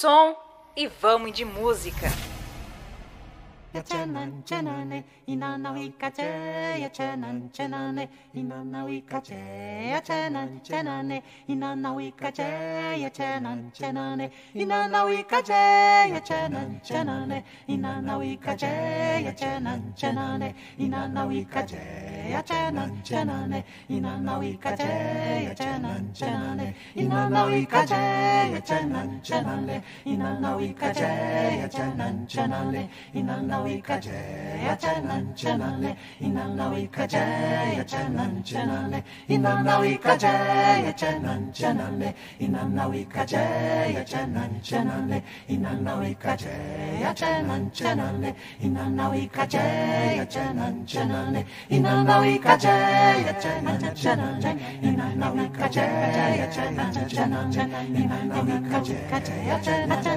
Som e vamos de música. 쟤는 쟤는 이나나위까 쟤야 쟤는 쟤는 이나나위까 쟤야 쟤는 쟤는 이나나위까 쟤야 쟤는 쟤는 이나나위까 쟤야 쟤는 쟤는 이나나위까 쟤야 쟤는 쟤는 이나나위까 쟤야 쟤는 쟤는 이나나위까 쟤야 쟤는 쟤는 이나나위까 쟤야 쟤는 쟤는 이나나위까 쟤야 쟤는 쟤는 이나나 inalawika jaya chanan chanale inalawika jaya chanan chanale inalawika jaya chanan chanale inalawika jaya chanan chanale inalawika jaya chanan chanale inalawika jaya chanan chanale inalawika jaya chanan chanale inalawika jaya chanan chanale inalawika jaya chanan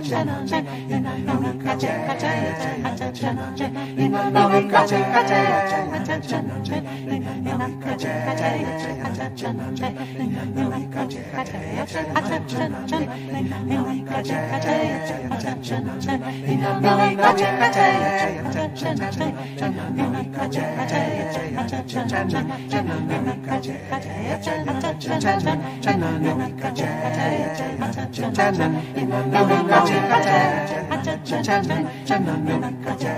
chanale Attention, attention,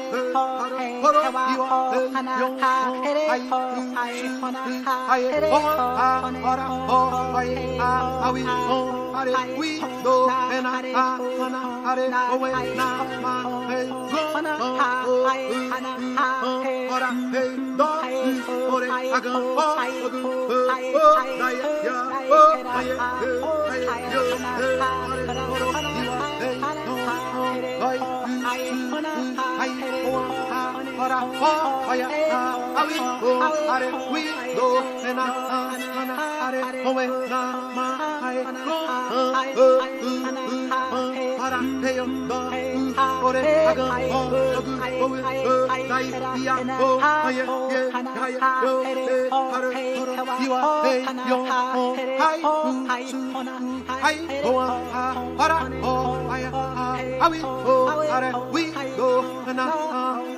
Bye. I wanna, I wanna. hora hoya awi ho are wi do mena ana are howe na ma hai ko ho para heyo do ore aga ho agu howe ho dai ho haye ye haye do se are horo iwa yo ho hai hai ho para ho ho are wi do na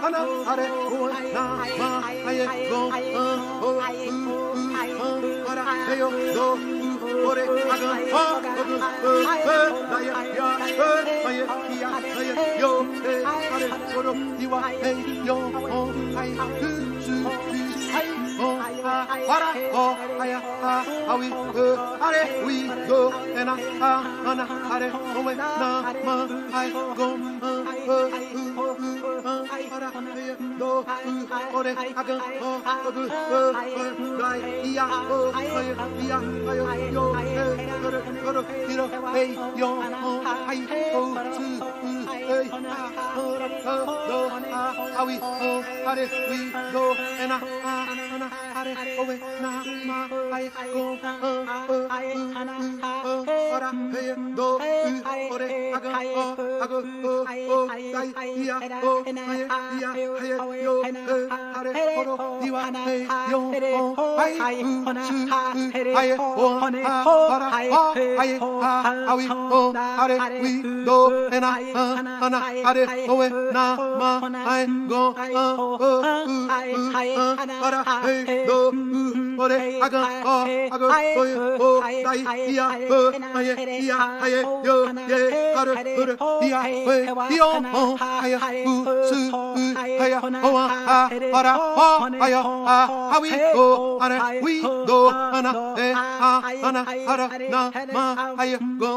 ana hare ul na ma aye go ho para yo do ore aga ha go he na ya ya he aye ya aye yo he hare oro diwa he yo ho ai tu su oh, on, voilà, oh, aya, ah, ah oui, euh, allez, oui, go, et na, ah, nana, allez, on est, na, ma, aïe, go, un, euh, un, voilà, do, on est, agan, oh, euh, euh, euh, ia, oh, aïe, ia, aïe, yo, euh, euh, euh, euh, euh, euh, euh, euh, euh, euh, euh, hey, hold go, how we, go, I, I, I, I, ana are owe na ma ai go a o u u ara e do u ore aga o aga o o dai ia e ai ia ai yo ye are ore ia e io mo ai u su u ai o a ara o ai a a we go ara we go ana e a ana ara na ma ai go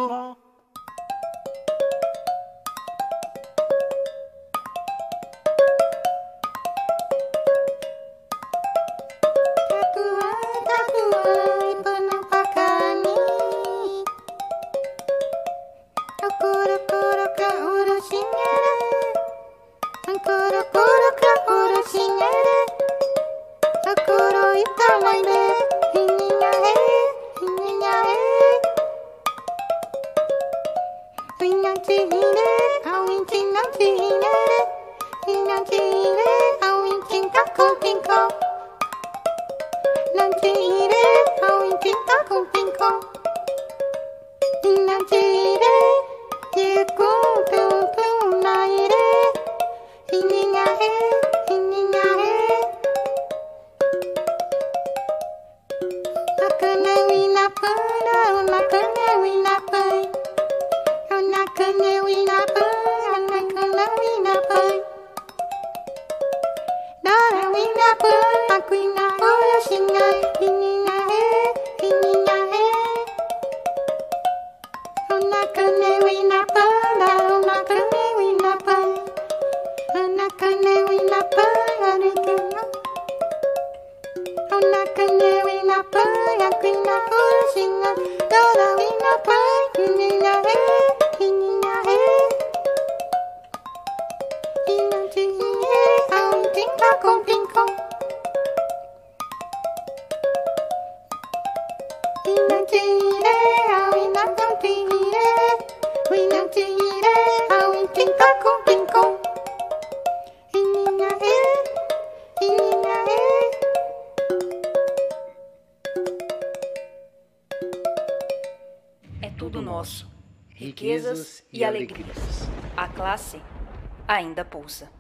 ainda pulsa.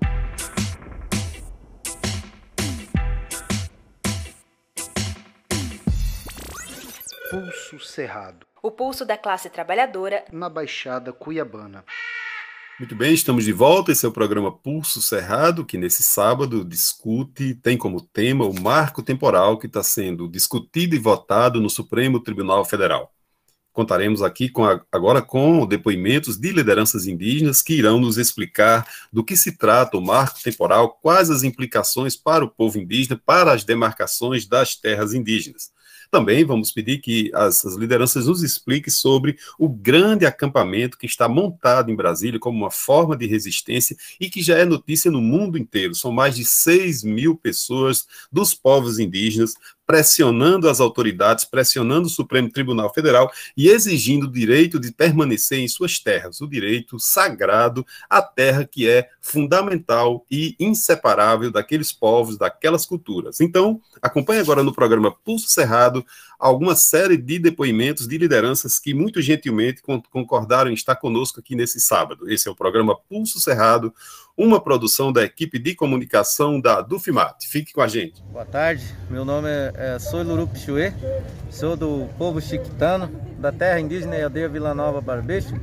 Pulso Cerrado. O pulso da classe trabalhadora na Baixada Cuiabana. Muito bem, estamos de volta. Esse é o programa Pulso Cerrado, que nesse sábado discute, tem como tema o marco temporal que está sendo discutido e votado no Supremo Tribunal Federal. Contaremos aqui com a, agora com depoimentos de lideranças indígenas que irão nos explicar do que se trata o marco temporal, quais as implicações para o povo indígena, para as demarcações das terras indígenas. Também vamos pedir que as, as, lideranças nos expliquem sobre o grande acampamento que está montado em Brasília como uma forma de resistência e que já é notícia no mundo inteiro. São mais de 6 mil pessoas dos povos indígenas pressionando as autoridades, pressionando o Supremo Tribunal Federal e exigindo o direito de permanecer em suas terras, o direito sagrado à terra que é fundamental e inseparável daqueles povos, daquelas culturas. Então, acompanhe agora no programa Pulso Cerrado alguma série de depoimentos de lideranças que muito gentilmente concordaram em estar conosco aqui nesse sábado. Esse é o programa Pulso Cerrado, uma produção da equipe de comunicação da Dufimat. Fique com a gente. Boa tarde, meu nome é, é Luru Pichuê, sou do povo chiquitano, da terra indígena Iadeia Vila Nova Barbeixo.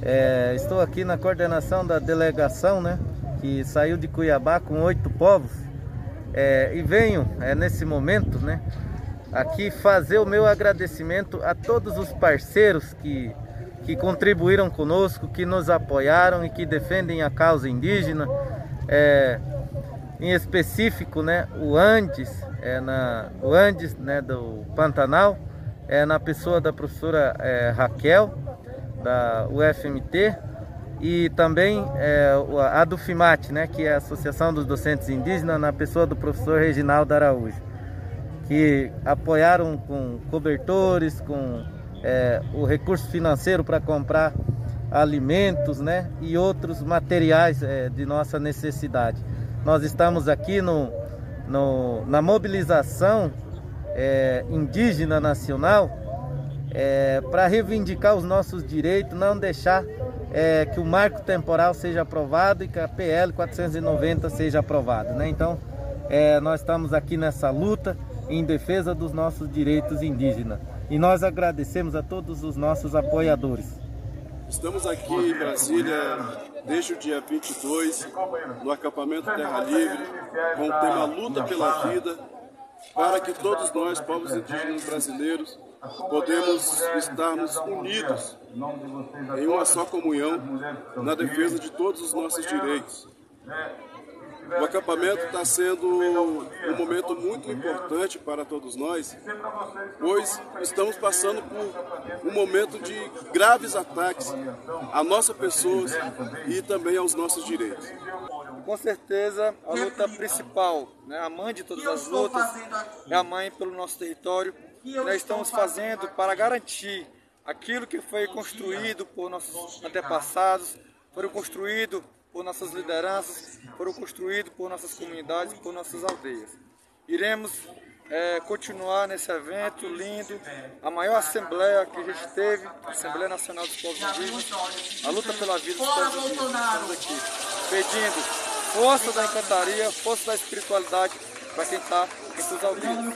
É, estou aqui na coordenação da delegação, né, que saiu de Cuiabá com oito povos. É, e venho é, nesse momento, né, aqui fazer o meu agradecimento a todos os parceiros que, que contribuíram conosco, que nos apoiaram e que defendem a causa indígena. É, em específico, né, o Andes, é na, o Andes né, do Pantanal, é na pessoa da professora é, Raquel, da UFMT, e também é, a do FIMAT, né, que é a Associação dos Docentes Indígenas, na pessoa do professor Reginaldo Araújo que apoiaram com cobertores, com é, o recurso financeiro para comprar alimentos né, e outros materiais é, de nossa necessidade. Nós estamos aqui no, no na mobilização é, indígena nacional é, para reivindicar os nossos direitos, não deixar é, que o marco temporal seja aprovado e que a PL 490 seja aprovada. Né? Então, é, nós estamos aqui nessa luta em defesa dos nossos direitos indígenas. E nós agradecemos a todos os nossos apoiadores. Estamos aqui em Brasília desde o dia 22, no acampamento Terra Livre, com o tema Luta pela Vida, para que todos nós, povos indígenas brasileiros, podemos estarmos unidos em uma só comunhão na defesa de todos os nossos direitos. O acampamento está sendo um momento muito importante para todos nós, pois estamos passando por um momento de graves ataques à nossa pessoa e também aos nossos direitos. Com certeza, a luta principal, né, a mãe de todas as lutas, é a mãe pelo nosso território, nós estamos fazendo para garantir aquilo que foi construído por nossos antepassados, foi construído por nossas lideranças, foram construídos por nossas comunidades, por nossas aldeias. Iremos é, continuar nesse evento lindo, a maior assembleia que a gente teve, a Assembleia Nacional dos Povos Indígenas, a luta pela vida dos povos indígenas. Estamos aqui pedindo força da encantaria, força da espiritualidade para quem está em suas aldeias.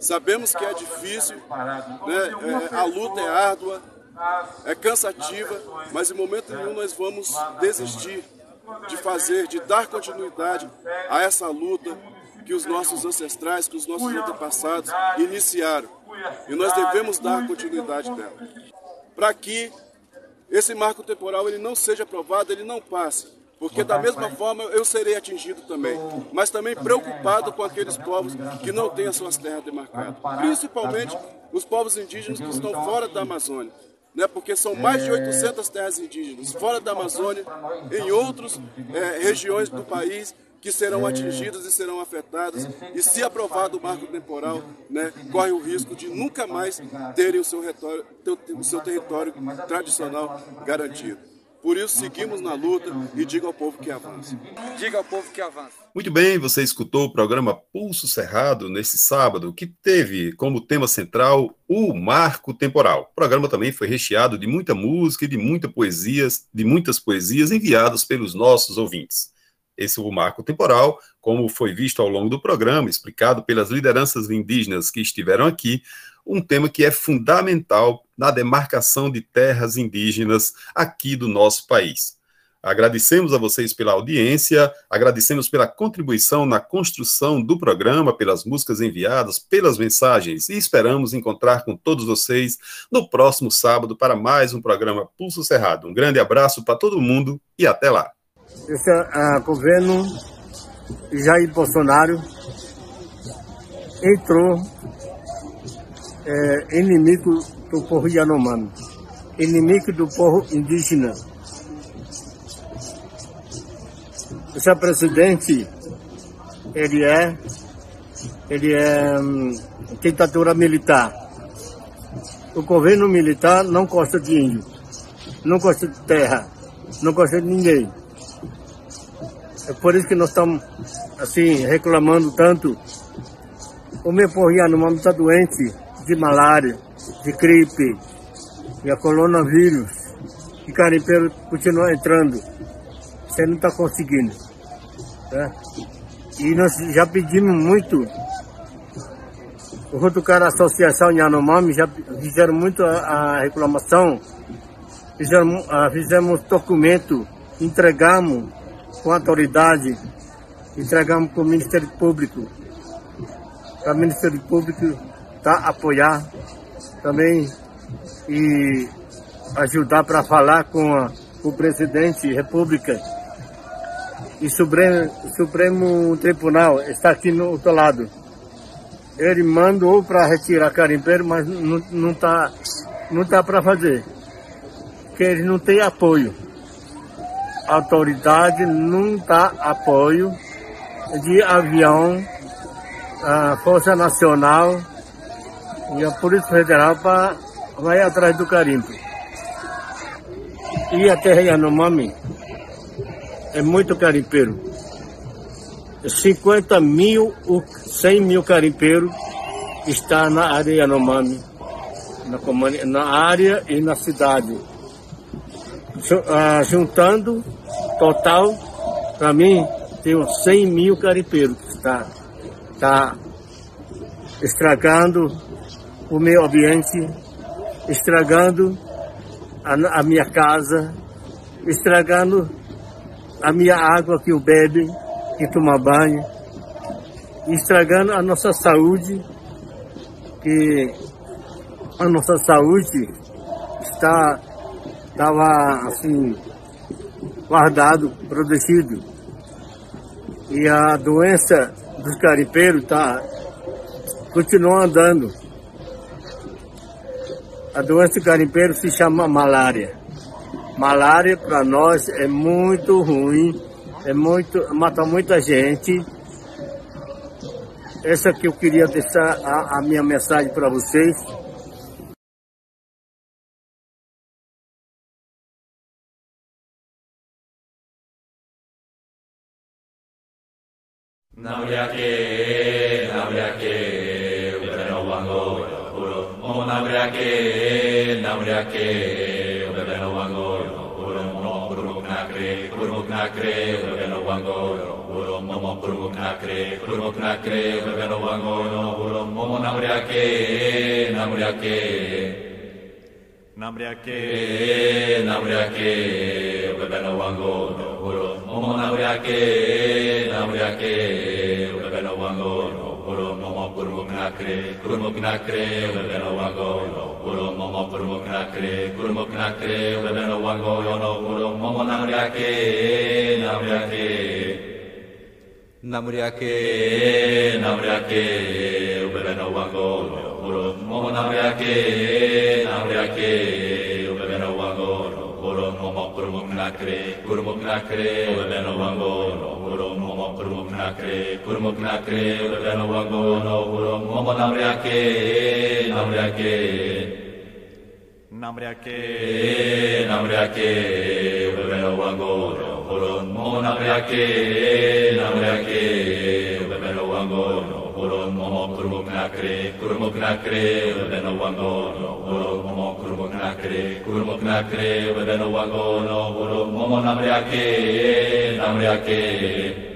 Sabemos que é difícil, né? É, a luta é árdua, é cansativa, mas em momento nenhum nós vamos desistir de fazer, de dar continuidade a essa luta que os nossos ancestrais, que os nossos antepassados iniciaram. E nós devemos dar continuidade dela. Para que esse marco temporal ele não seja aprovado, ele não passe. Porque da mesma forma eu serei atingido também, mas também preocupado com aqueles povos que não têm as suas terras demarcadas, principalmente os povos indígenas que estão fora da Amazônia né, porque são mais de 800 terras indígenas fora da Amazônia, em outras é, regiões do país que serão atingidas e serão afetadas, e se aprovado o marco temporal, né, corre o risco de nunca mais terem o seu, o seu território tradicional garantido. Por isso, seguimos na luta e diga ao povo que avança. Diga ao povo que avança. Muito bem, você escutou o programa Pulso Cerrado nesse sábado, que teve como tema central o marco temporal. O programa também foi recheado de muita música e de muita poesias, de muitas poesias enviadas pelos nossos ouvintes. Esse é o marco temporal, como foi visto ao longo do programa, explicado pelas lideranças indígenas que estiveram aqui, um tema que é fundamental na demarcação de terras indígenas aqui do nosso país. Agradecemos a vocês pela audiência, agradecemos pela contribuição na construção do programa, pelas músicas enviadas, pelas mensagens e esperamos encontrar com todos vocês no próximo sábado para mais um programa Pulso Cerrado. Um grande abraço para todo mundo e até lá. Esse uh, governo Jair Bolsonaro entrou é, inimigo do povo Yanomami, inimigo do povo indígena. Esse presidente, ele é, ele é hum, ditadura militar. O governo militar não gosta de índio, não gosta de terra, não gosta de ninguém. É por isso que nós estamos assim reclamando tanto. O meu povo Yanomami está doente de malária, de gripe, e a coronavírus. E carimpeiro continua entrando. Você não está conseguindo. Né? E nós já pedimos muito. Junto com a Associação Yanomami, já fizeram muito a, a reclamação. Fizeram, a, fizemos documento, entregamos com a autoridade, entregamos para o Ministério Público. Para o Ministério Público tá, apoiar também e ajudar para falar com a, o presidente República e Supremo, Supremo Tribunal está aqui no outro lado. Ele mandou para retirar carimpeiro, mas não, não tá, não tá para fazer. Porque ele não tem apoio. A autoridade não dá apoio de avião, a Força Nacional, e a Polícia Federal pra, vai atrás do carimbo. E a terra Yanomami é muito carimpeiro. 50 mil, 100 mil carimpeiros está na área Yanomami, na, na área e na cidade. Ah, juntando, total, para mim, tem uns 100 mil carimpeiros que está, está estragando o meio ambiente, estragando a, a minha casa, estragando a minha água que eu bebe, que toma banho, estragando a nossa saúde, que a nossa saúde está estava assim guardado, protegido. E a doença dos carimpeiros tá continua andando. A doença do garimpeiro se chama malária. Malária para nós é muito ruim, é muito, mata muita gente. Essa que eu queria deixar a, a minha mensagem para vocês. Nabriake, Ubebeake, Ubebeno Wangor, Uromo Purmuknakre, Purmuknakre, Ubebeno Wangor, Uromo Purmuknakre, Purmuknakre, Ubebeno Wangor, Uromo Namriake, Namriake. Namriake, Namriake, Ubebeno Wangor, Uromo Namriake, Namriake, Ubebeno Wangor, Uromo Purmuknakre, Purmuknakre, Ubebeno Wangor, Momo Kurumok Nakre, Kurumok Namriake, Namriake. Namriake, Namriake, Momo Namriake, Namriake, Nakre, Nakre, Namreake, eh, namreake, ubebeno wangoro, horon mo namreake, eh, namreake, ubebeno wangoro, horon mo kurumok nakre, kurumok nakre, ubebeno wangoro, horon mo kurumok nakre, kurumok nakre, ubebeno wangoro, horon mo namreake, namreake.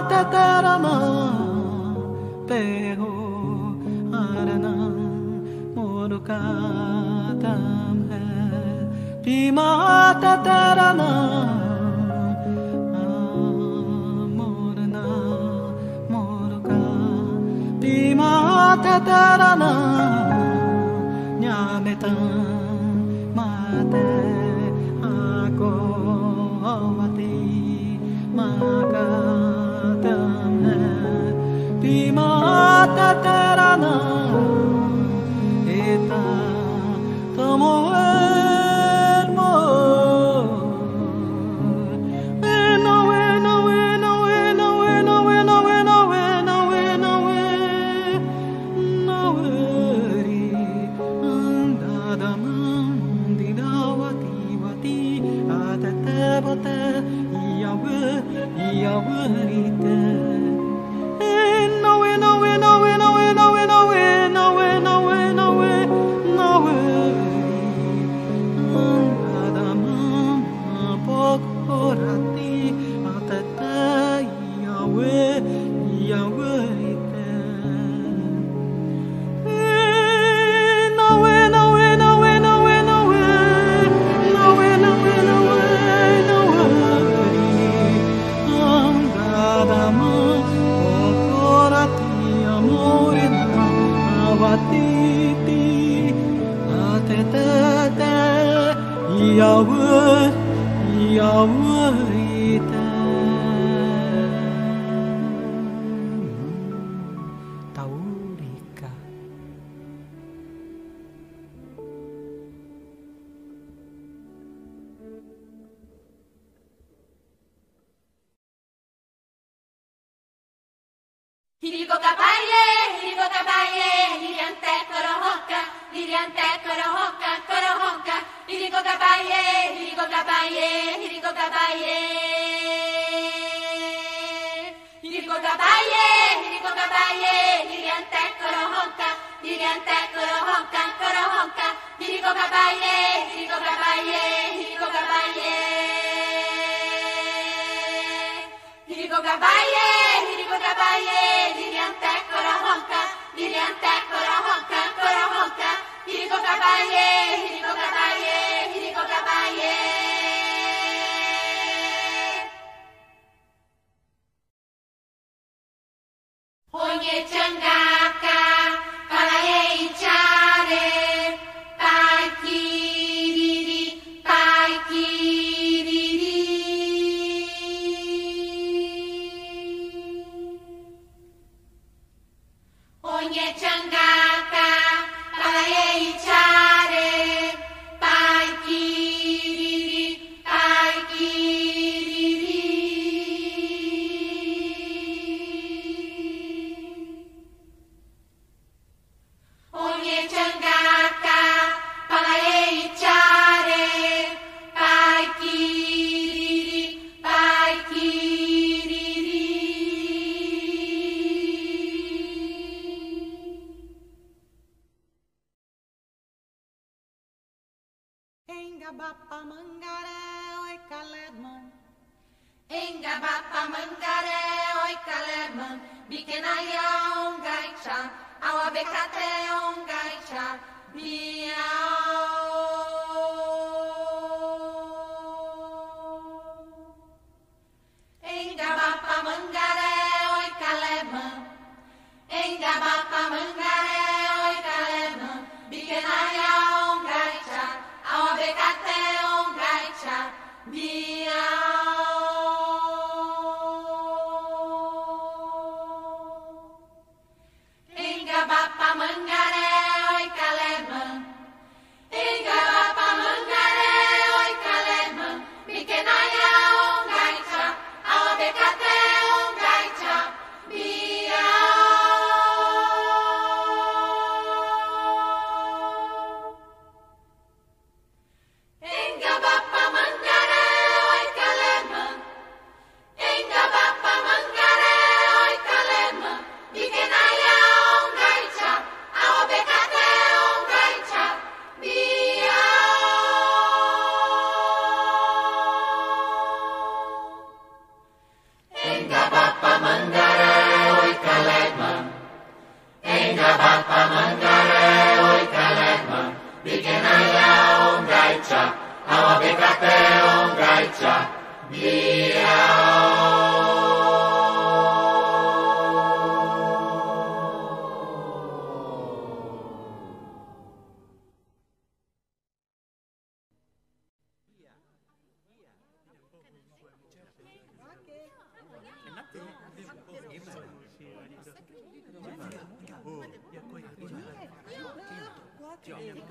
te तेरा नाम ते हो हर नाम मोर का दाम है पीमा ते तेरा नाम तेरा नाम न्यामे माते, आको अवती मा 我也长大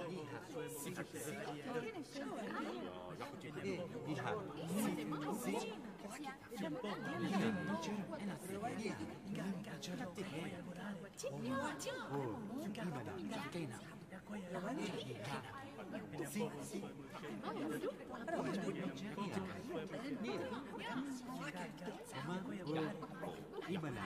sicher Ibalah.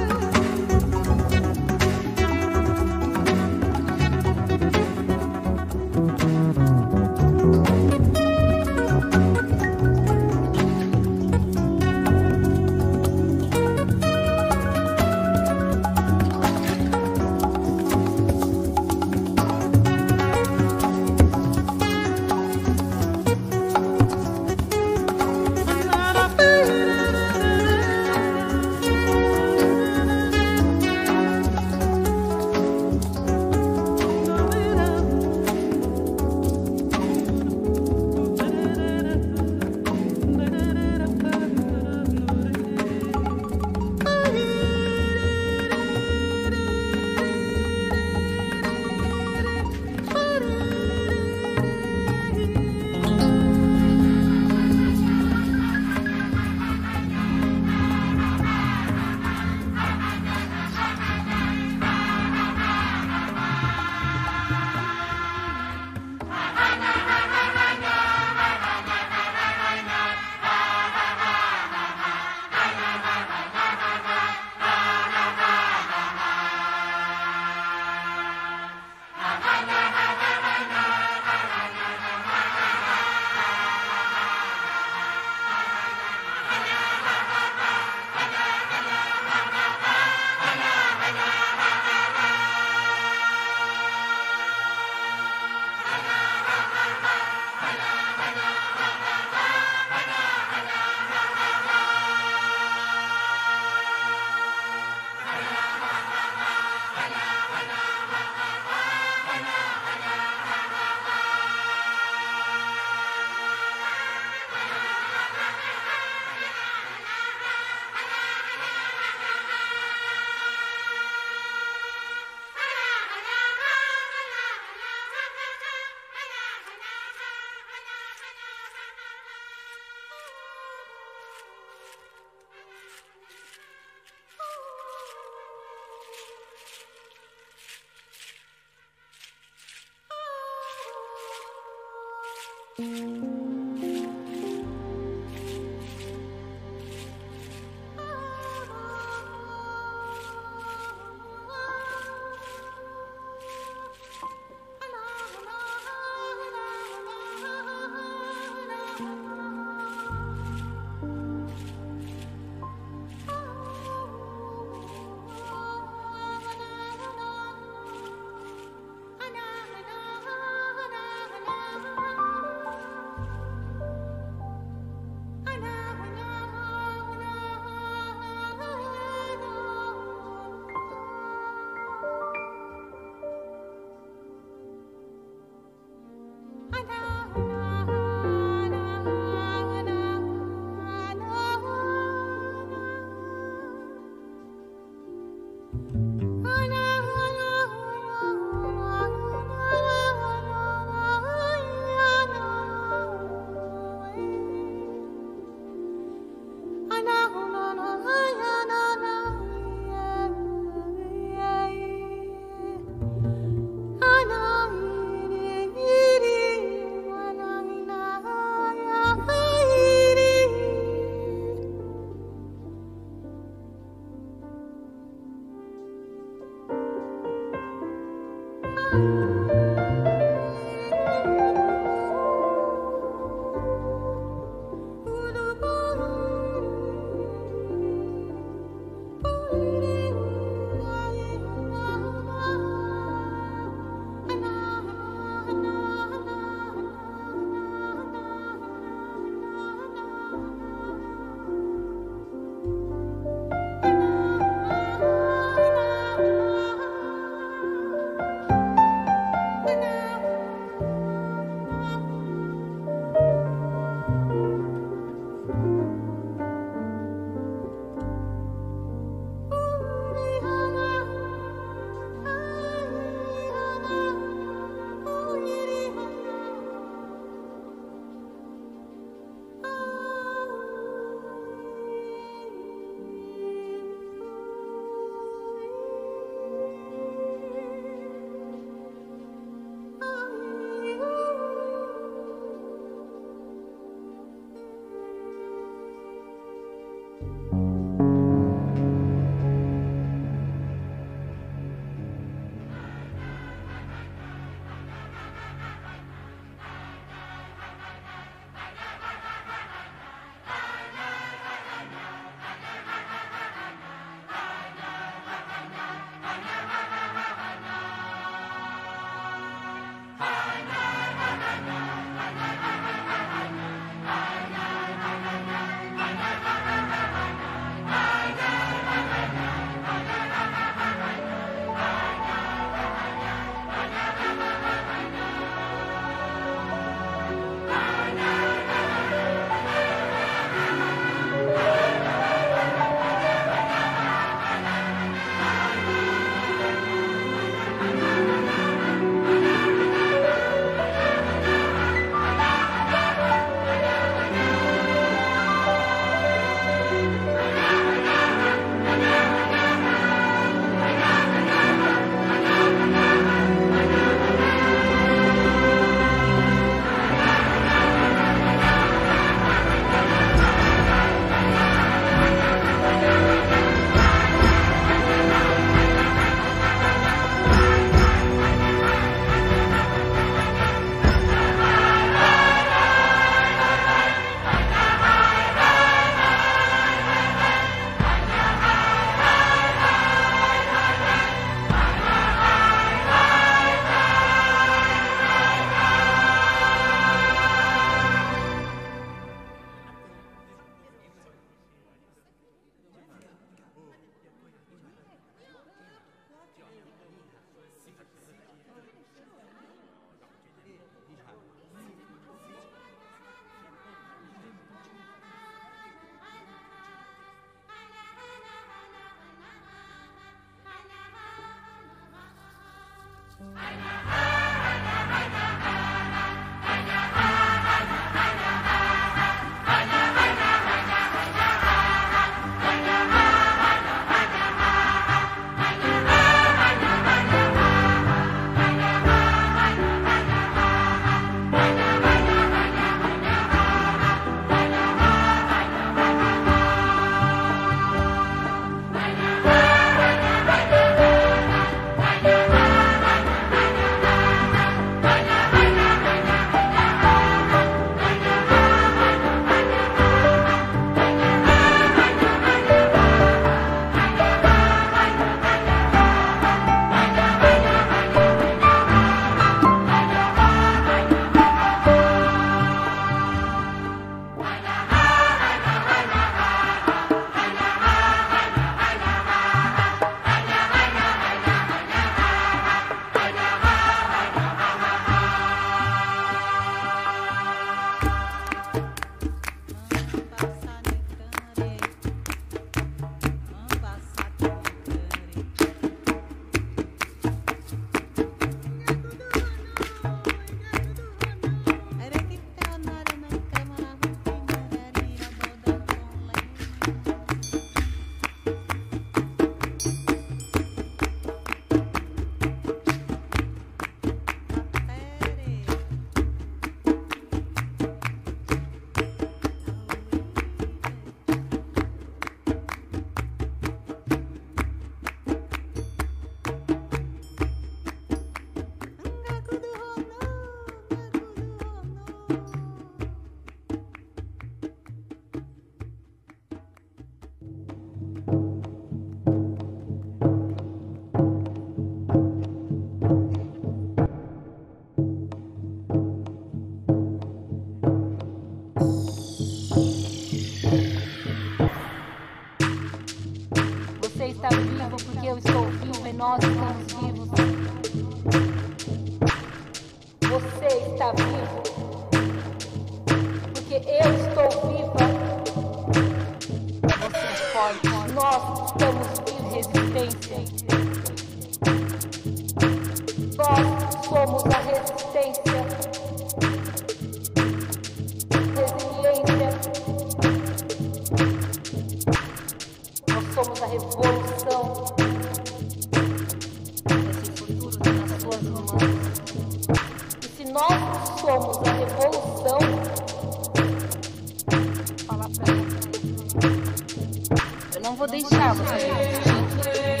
Eu não vou deixar você